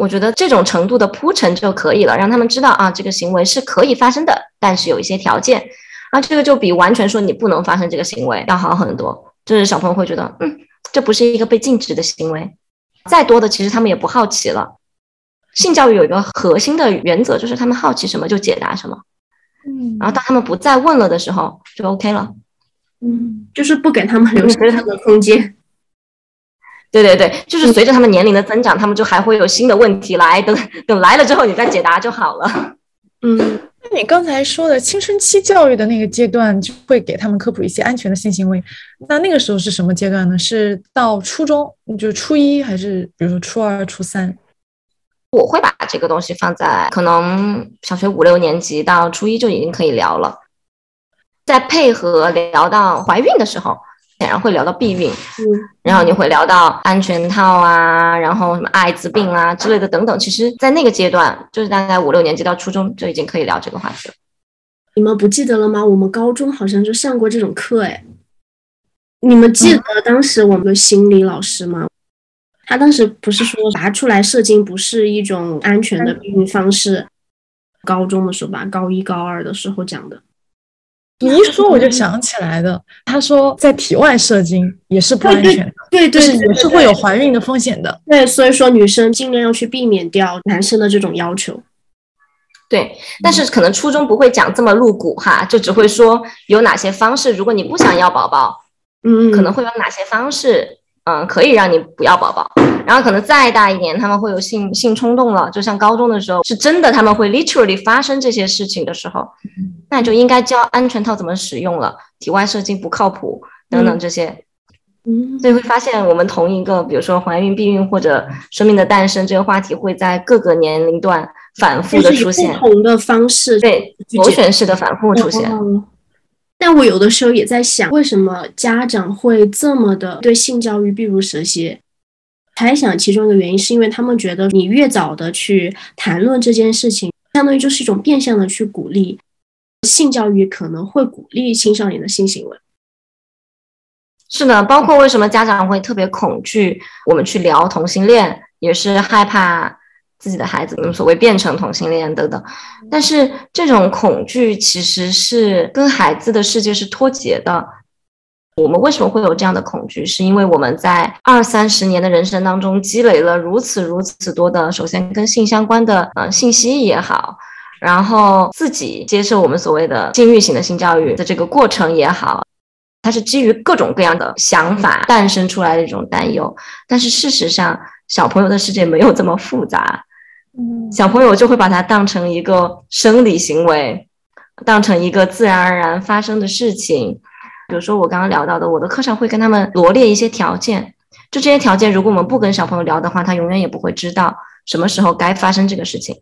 我觉得这种程度的铺陈就可以了，让他们知道啊，这个行为是可以发生的，但是有一些条件。啊，这个就比完全说你不能发生这个行为要好很多。就是小朋友会觉得，嗯，这不是一个被禁止的行为，再多的其实他们也不好奇了。性教育有一个核心的原则，就是他们好奇什么就解答什么。嗯，然后当他们不再问了的时候，就 OK 了。嗯，就是不给他们留下 他的空间。对对对，就是随着他们年龄的增长，他们就还会有新的问题来，等等来了之后，你再解答就好了。嗯，那你刚才说的青春期教育的那个阶段，就会给他们科普一些安全的性行为。那那个时候是什么阶段呢？是到初中，就是初一，还是比如说初二、初三？我会把这个东西放在可能小学五六年级到初一就已经可以聊了，再配合聊到怀孕的时候。然后会聊到避孕，嗯，然后你会聊到安全套啊，然后什么艾滋病啊之类的等等。其实，在那个阶段，就是大概五六年级到初中就已经可以聊这个话题了。你们不记得了吗？我们高中好像就上过这种课，哎，你们记得当时我们的心理老师吗？他当时不是说拔出来射精不是一种安全的避孕方式？高中的时候吧，高一高二的时候讲的。你一说我就想起来的，他说在体外射精也是不安全的，对对，是也是会有怀孕的风险的。对，所以说女生尽量要去避免掉男生的这种要求。对，但是可能初中不会讲这么露骨哈，就只会说有哪些方式，如果你不想要宝宝，嗯，可能会有哪些方式。嗯，可以让你不要宝宝，然后可能再大一点，他们会有性性冲动了，就像高中的时候，是真的他们会 literally 发生这些事情的时候，那就应该教安全套怎么使用了，体外射精不靠谱等等这些，嗯，所以会发现我们同一个，比如说怀孕、避孕或者生命的诞生这个话题，会在各个年龄段反复的出现，不同的方式，对螺旋式的反复出现。但我有的时候也在想，为什么家长会这么的对性教育避如蛇蝎？猜想其中一个原因是因为他们觉得你越早的去谈论这件事情，相当于就是一种变相的去鼓励性教育，可能会鼓励青少年的性行为。是的，包括为什么家长会特别恐惧我们去聊同性恋，也是害怕。自己的孩子，嗯，所谓变成同性恋等等，但是这种恐惧其实是跟孩子的世界是脱节的。我们为什么会有这样的恐惧？是因为我们在二三十年的人生当中积累了如此如此多的，首先跟性相关的呃信息也好，然后自己接受我们所谓的禁欲型的性教育的这个过程也好，它是基于各种各样的想法诞生出来的一种担忧。但是事实上，小朋友的世界没有这么复杂。嗯小朋友就会把它当成一个生理行为，当成一个自然而然发生的事情。比如说我刚刚聊到的，我的课上会跟他们罗列一些条件，就这些条件，如果我们不跟小朋友聊的话，他永远也不会知道什么时候该发生这个事情。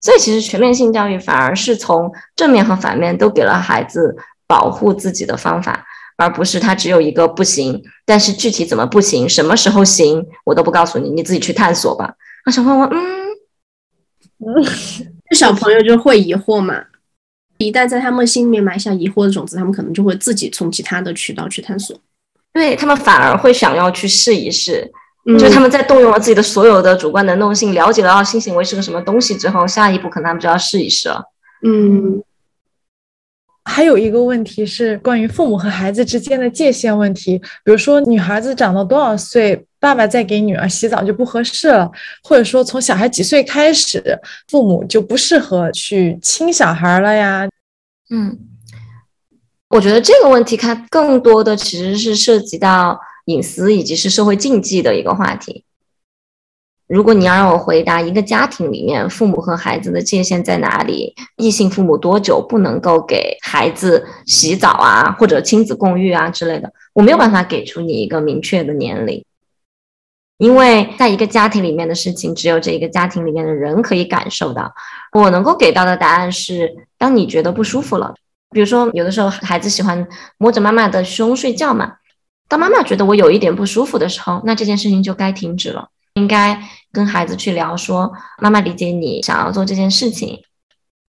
所以其实全面性教育反而是从正面和反面都给了孩子保护自己的方法，而不是他只有一个不行，但是具体怎么不行，什么时候行，我都不告诉你，你自己去探索吧。那小朋友，嗯。这小朋友就会疑惑嘛，一旦在他们心里面埋下疑惑的种子，他们可能就会自己从其他的渠道去探索，对他们反而会想要去试一试，就他们在动用了自己的所有的主观能动性，了解了性行为是个什么东西之后，下一步可能他们就要试一试了。嗯。还有一个问题是关于父母和孩子之间的界限问题，比如说女孩子长到多少岁，爸爸再给女儿洗澡就不合适了，或者说从小孩几岁开始，父母就不适合去亲小孩了呀？嗯，我觉得这个问题它更多的其实是涉及到隐私以及是社会禁忌的一个话题。如果你要让我回答一个家庭里面父母和孩子的界限在哪里，异性父母多久不能够给孩子洗澡啊，或者亲子共浴啊之类的，我没有办法给出你一个明确的年龄，因为在一个家庭里面的事情，只有这一个家庭里面的人可以感受到。我能够给到的答案是，当你觉得不舒服了，比如说有的时候孩子喜欢摸着妈妈的胸睡觉嘛，当妈妈觉得我有一点不舒服的时候，那这件事情就该停止了，应该。跟孩子去聊，说妈妈理解你想要做这件事情，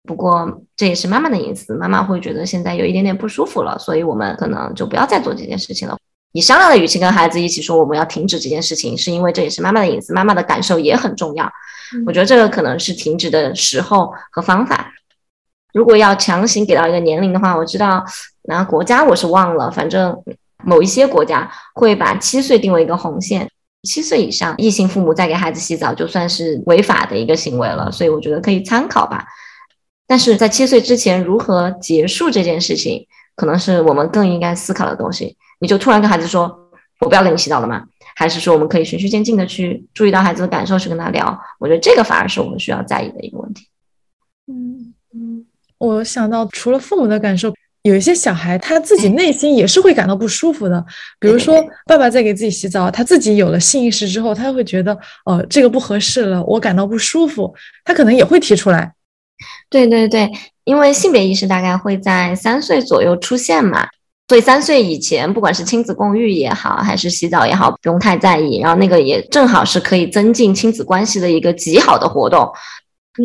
不过这也是妈妈的隐私，妈妈会觉得现在有一点点不舒服了，所以我们可能就不要再做这件事情了。以商量的语气跟孩子一起说，我们要停止这件事情，是因为这也是妈妈的隐私，妈妈的感受也很重要。我觉得这个可能是停止的时候和方法。如果要强行给到一个年龄的话，我知道哪个国家我是忘了，反正某一些国家会把七岁定为一个红线。七岁以上异性父母再给孩子洗澡，就算是违法的一个行为了。所以我觉得可以参考吧。但是在七岁之前如何结束这件事情，可能是我们更应该思考的东西。你就突然跟孩子说：“我不要给你洗澡了吗？”还是说我们可以循序渐进的去注意到孩子的感受，去跟他聊？我觉得这个反而是我们需要在意的一个问题。嗯嗯，我想到除了父母的感受。有一些小孩他自己内心也是会感到不舒服的，比如说爸爸在给自己洗澡，他自己有了性意识之后，他会觉得哦这个不合适了，我感到不舒服，他可能也会提出来。对对对，因为性别意识大概会在三岁左右出现嘛，所以三岁以前不管是亲子共浴也好，还是洗澡也好，不用太在意。然后那个也正好是可以增进亲子关系的一个极好的活动。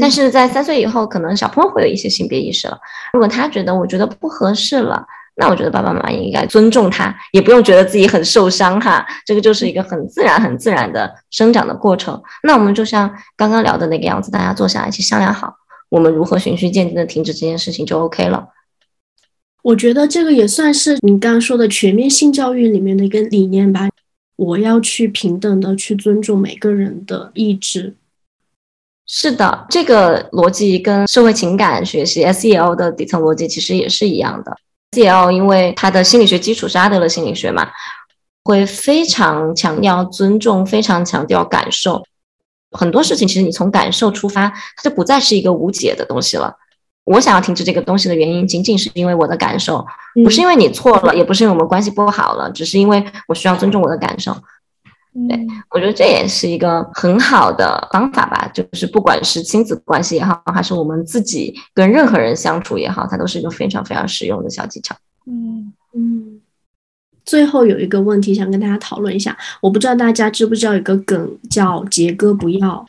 但是在三岁以后，可能小朋友会有一些性别意识了。如果他觉得我觉得不合适了，那我觉得爸爸妈妈应该尊重他，也不用觉得自己很受伤哈。这个就是一个很自然、很自然的生长的过程。那我们就像刚刚聊的那个样子，大家坐下来一起商量好，我们如何循序渐进的停止这件事情就 OK 了。我觉得这个也算是你刚刚说的全面性教育里面的一个理念吧。我要去平等的去尊重每个人的意志。是的，这个逻辑跟社会情感学习 （SEL） 的底层逻辑其实也是一样的。SEL 因为它的心理学基础是阿德勒心理学嘛，会非常强调尊重，非常强调感受。很多事情其实你从感受出发，它就不再是一个无解的东西了。我想要停止这个东西的原因，仅仅是因为我的感受，不是因为你错了，也不是因为我们关系不好了，只是因为我需要尊重我的感受。对，我觉得这也是一个很好的方法吧。就是不管是亲子关系也好，还是我们自己跟任何人相处也好，它都是一个非常非常实用的小技巧。嗯嗯。最后有一个问题想跟大家讨论一下，我不知道大家知不知道有个梗叫“杰哥不要”。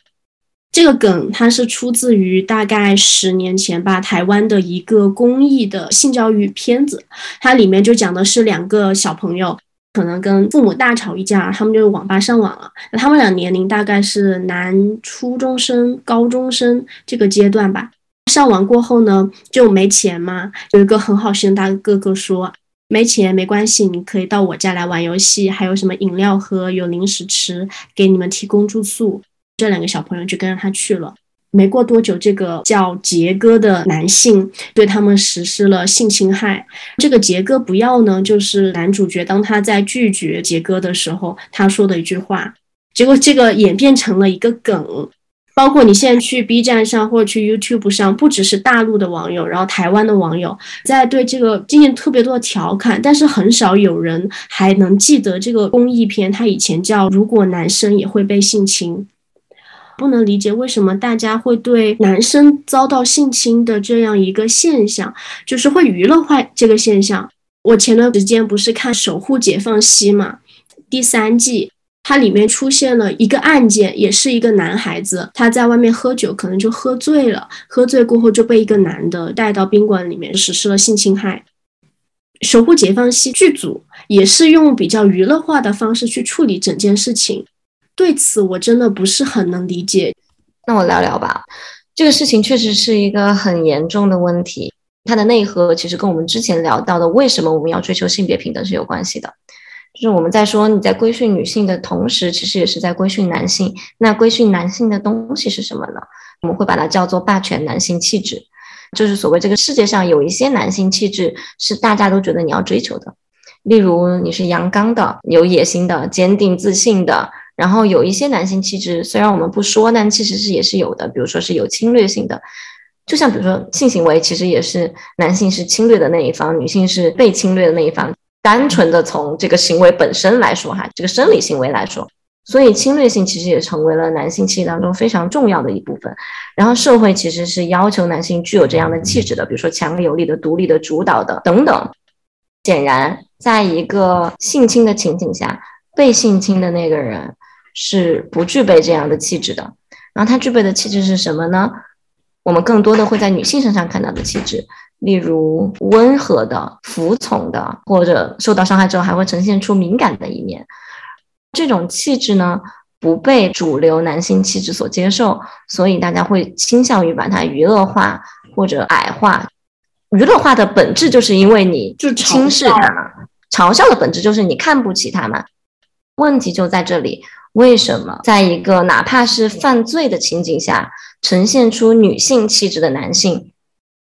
这个梗它是出自于大概十年前吧，台湾的一个公益的性教育片子，它里面就讲的是两个小朋友。可能跟父母大吵一架，他们就网吧上网了。那他们俩年龄大概是男初中生、高中生这个阶段吧。上网过后呢，就没钱嘛。有一个很好心的大哥哥说：“没钱没关系，你可以到我家来玩游戏，还有什么饮料喝，有零食吃，给你们提供住宿。”这两个小朋友就跟着他去了。没过多久，这个叫杰哥的男性对他们实施了性侵害。这个杰哥不要呢，就是男主角当他在拒绝杰哥的时候，他说的一句话。结果这个演变成了一个梗，包括你现在去 B 站上或者去 YouTube 上，不只是大陆的网友，然后台湾的网友在对这个进行特别多的调侃，但是很少有人还能记得这个公益片，它以前叫《如果男生也会被性侵》。不能理解为什么大家会对男生遭到性侵的这样一个现象，就是会娱乐化这个现象。我前段时间不是看《守护解放西》嘛，第三季，它里面出现了一个案件，也是一个男孩子，他在外面喝酒，可能就喝醉了，喝醉过后就被一个男的带到宾馆里面实施了性侵害。《守护解放西》剧组也是用比较娱乐化的方式去处理整件事情。对此我真的不是很能理解，那我聊聊吧。这个事情确实是一个很严重的问题，它的内核其实跟我们之前聊到的为什么我们要追求性别平等是有关系的。就是我们在说你在规训女性的同时，其实也是在规训男性。那规训男性的东西是什么呢？我们会把它叫做霸权男性气质，就是所谓这个世界上有一些男性气质是大家都觉得你要追求的，例如你是阳刚的、有野心的、坚定自信的。然后有一些男性气质，虽然我们不说，但其实是也是有的。比如说是有侵略性的，就像比如说性行为，其实也是男性是侵略的那一方，女性是被侵略的那一方。单纯的从这个行为本身来说，哈，这个生理行为来说，所以侵略性其实也成为了男性气质当中非常重要的一部分。然后社会其实是要求男性具有这样的气质的，比如说强有力的、独立的、主导的等等。显然，在一个性侵的情景下，被性侵的那个人。是不具备这样的气质的，然后他具备的气质是什么呢？我们更多的会在女性身上看到的气质，例如温和的、服从的，或者受到伤害之后还会呈现出敏感的一面。这种气质呢，不被主流男性气质所接受，所以大家会倾向于把它娱乐化或者矮化。娱乐化的本质就是因为你就轻视他嘛，嘲笑的本质就是你看不起他嘛。问题就在这里。为什么在一个哪怕是犯罪的情景下，呈现出女性气质的男性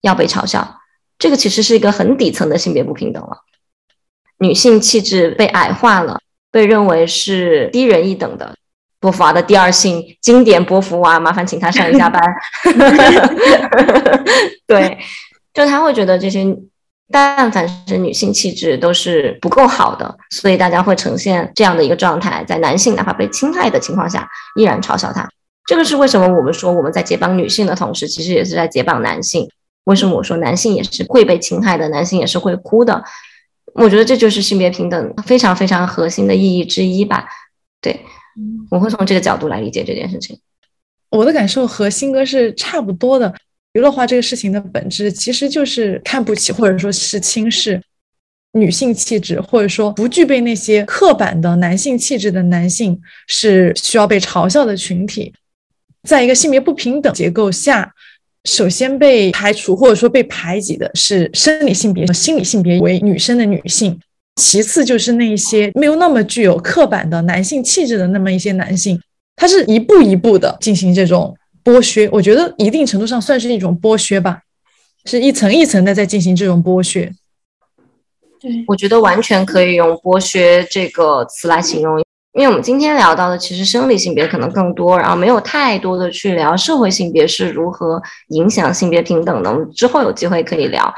要被嘲笑？这个其实是一个很底层的性别不平等了。女性气质被矮化了，被认为是低人一等的。波伏娃的第二性经典波伏娃，麻烦请他上一下班。对，就他会觉得这些。但凡是女性气质都是不够好的，所以大家会呈现这样的一个状态，在男性哪怕被侵害的情况下，依然嘲笑他。这个是为什么？我们说我们在解绑女性的同时，其实也是在解绑男性。为什么我说男性也是会被侵害的，男性也是会哭的？我觉得这就是性别平等非常非常核心的意义之一吧。对，我会从这个角度来理解这件事情。我的感受和新哥是差不多的。娱乐化这个事情的本质，其实就是看不起或者说是轻视女性气质，或者说不具备那些刻板的男性气质的男性是需要被嘲笑的群体。在一个性别不平等结构下，首先被排除或者说被排挤的是生理性别心理性别为女生的女性，其次就是那些没有那么具有刻板的男性气质的那么一些男性，他是一步一步的进行这种。剥削，我觉得一定程度上算是一种剥削吧，是一层一层的在进行这种剥削。对，我觉得完全可以用剥削这个词来形容，因为我们今天聊到的其实生理性别可能更多，然后没有太多的去聊社会性别是如何影响性别平等的。我们之后有机会可以聊。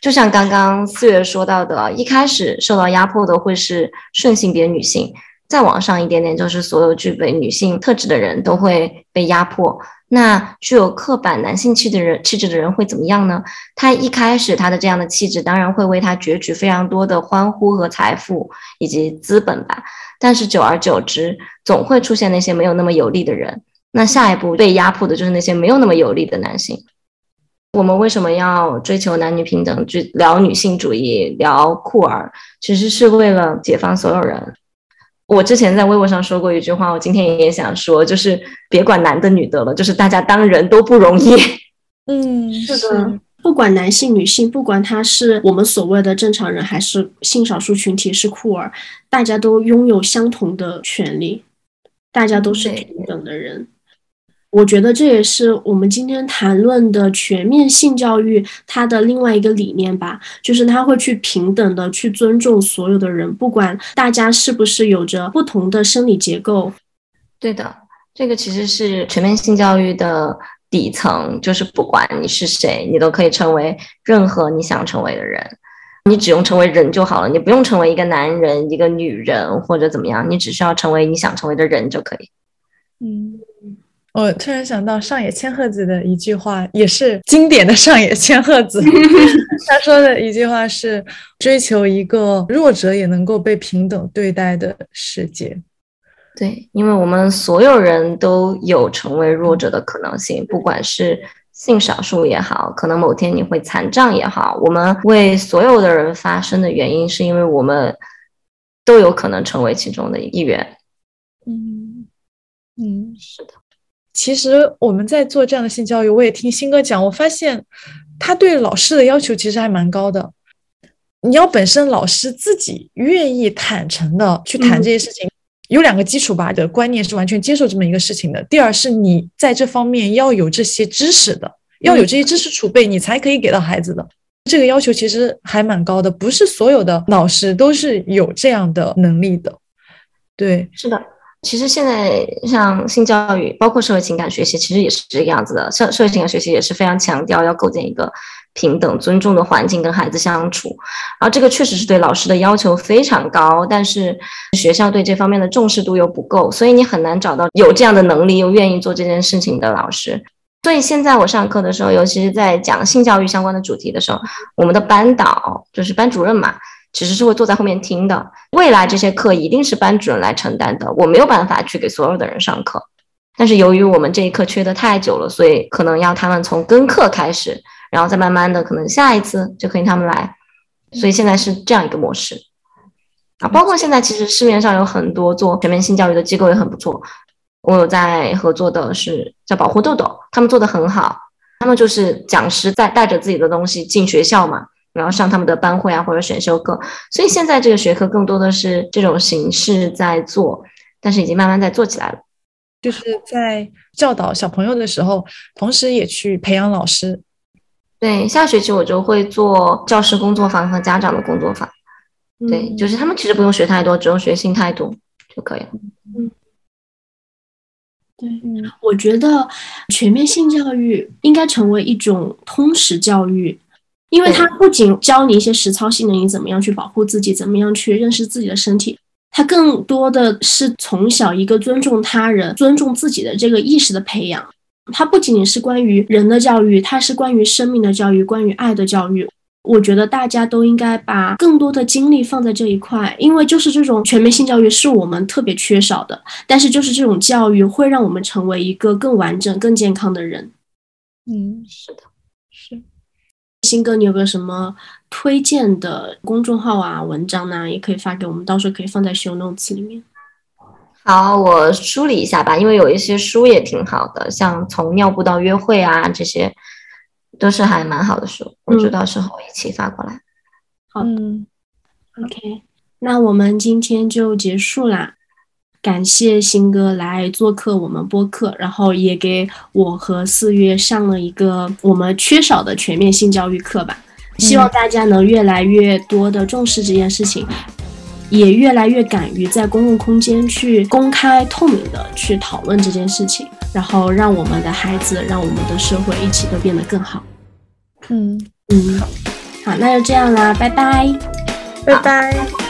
就像刚刚四月说到的，一开始受到压迫的会是顺性别女性。再往上一点点，就是所有具备女性特质的人都会被压迫。那具有刻板男性气质的人，气质的人会怎么样呢？他一开始他的这样的气质，当然会为他攫取非常多的欢呼和财富以及资本吧。但是久而久之，总会出现那些没有那么有利的人。那下一步被压迫的就是那些没有那么有利的男性。我们为什么要追求男女平等？去聊女性主义，聊酷儿，其实是为了解放所有人。我之前在微博上说过一句话，我今天也想说，就是别管男的女的了，就是大家当人都不容易。嗯，是的，不管男性女性，不管他是我们所谓的正常人，还是性少数群体是酷儿，大家都拥有相同的权利，大家都是平等的人。我觉得这也是我们今天谈论的全面性教育它的另外一个理念吧，就是它会去平等的去尊重所有的人，不管大家是不是有着不同的生理结构。对的，这个其实是全面性教育的底层，就是不管你是谁，你都可以成为任何你想成为的人，你只用成为人就好了，你不用成为一个男人、一个女人或者怎么样，你只需要成为你想成为的人就可以。嗯。我突然想到上野千鹤子的一句话，也是经典的上野千鹤子。他说的一句话是：“追求一个弱者也能够被平等对待的世界。”对，因为我们所有人都有成为弱者的可能性，不管是性少数也好，可能某天你会残障也好，我们为所有的人发声的原因，是因为我们都有可能成为其中的一员。嗯嗯，是的。其实我们在做这样的性教育，我也听新哥讲，我发现他对老师的要求其实还蛮高的。你要本身老师自己愿意坦诚的去谈这些事情，有两个基础吧的观念是完全接受这么一个事情的。第二是你在这方面要有这些知识的，要有这些知识储备，你才可以给到孩子的。这个要求其实还蛮高的，不是所有的老师都是有这样的能力的。对，是的。其实现在像性教育，包括社会情感学习，其实也是这个样子的。社社会情感学习也是非常强调要构建一个平等、尊重的环境跟孩子相处。然后这个确实是对老师的要求非常高，但是学校对这方面的重视度又不够，所以你很难找到有这样的能力又愿意做这件事情的老师。所以现在我上课的时候，尤其是在讲性教育相关的主题的时候，我们的班导就是班主任嘛。其实是会坐在后面听的。未来这些课一定是班主任来承担的，我没有办法去给所有的人上课。但是由于我们这一课缺的太久了，所以可能要他们从跟课开始，然后再慢慢的，可能下一次就可以他们来。所以现在是这样一个模式啊。包括现在其实市面上有很多做全面性教育的机构也很不错。我有在合作的是叫保护豆豆，他们做的很好。他们就是讲师在带着自己的东西进学校嘛。然后上他们的班会啊，或者选修课，所以现在这个学科更多的是这种形式在做。但是已经慢慢在做起来了。就是在教导小朋友的时候，同时也去培养老师。对，下学期我就会做教师工作坊和家长的工作坊。对，就是他们其实不用学太多，只用学新态度就可以了。嗯，对，我觉得全面性教育应该成为一种通识教育，因为它不仅教你一些实操性的，你怎么样去保护自己，怎么样去认识自己的身体。它更多的是从小一个尊重他人、尊重自己的这个意识的培养。它不仅仅是关于人的教育，它是关于生命的教育、关于爱的教育。我觉得大家都应该把更多的精力放在这一块，因为就是这种全面性教育是我们特别缺少的。但是就是这种教育会让我们成为一个更完整、更健康的人。嗯，是的，是。新哥，你有没有什么推荐的公众号啊、文章呢？也可以发给我们，到时候可以放在 show notes 里面。好，我梳理一下吧，因为有一些书也挺好的，像《从尿布到约会》啊，这些都是还蛮好的书，我就到时候一起发过来。好嗯，OK，那我们今天就结束啦。感谢新哥来做客我们播客，然后也给我和四月上了一个我们缺少的全面性教育课吧。希望大家能越来越多的重视这件事情，也越来越敢于在公共空间去公开透明的去讨论这件事情，然后让我们的孩子，让我们的社会一起都变得更好。嗯嗯，好，那就这样啦，拜拜，拜拜。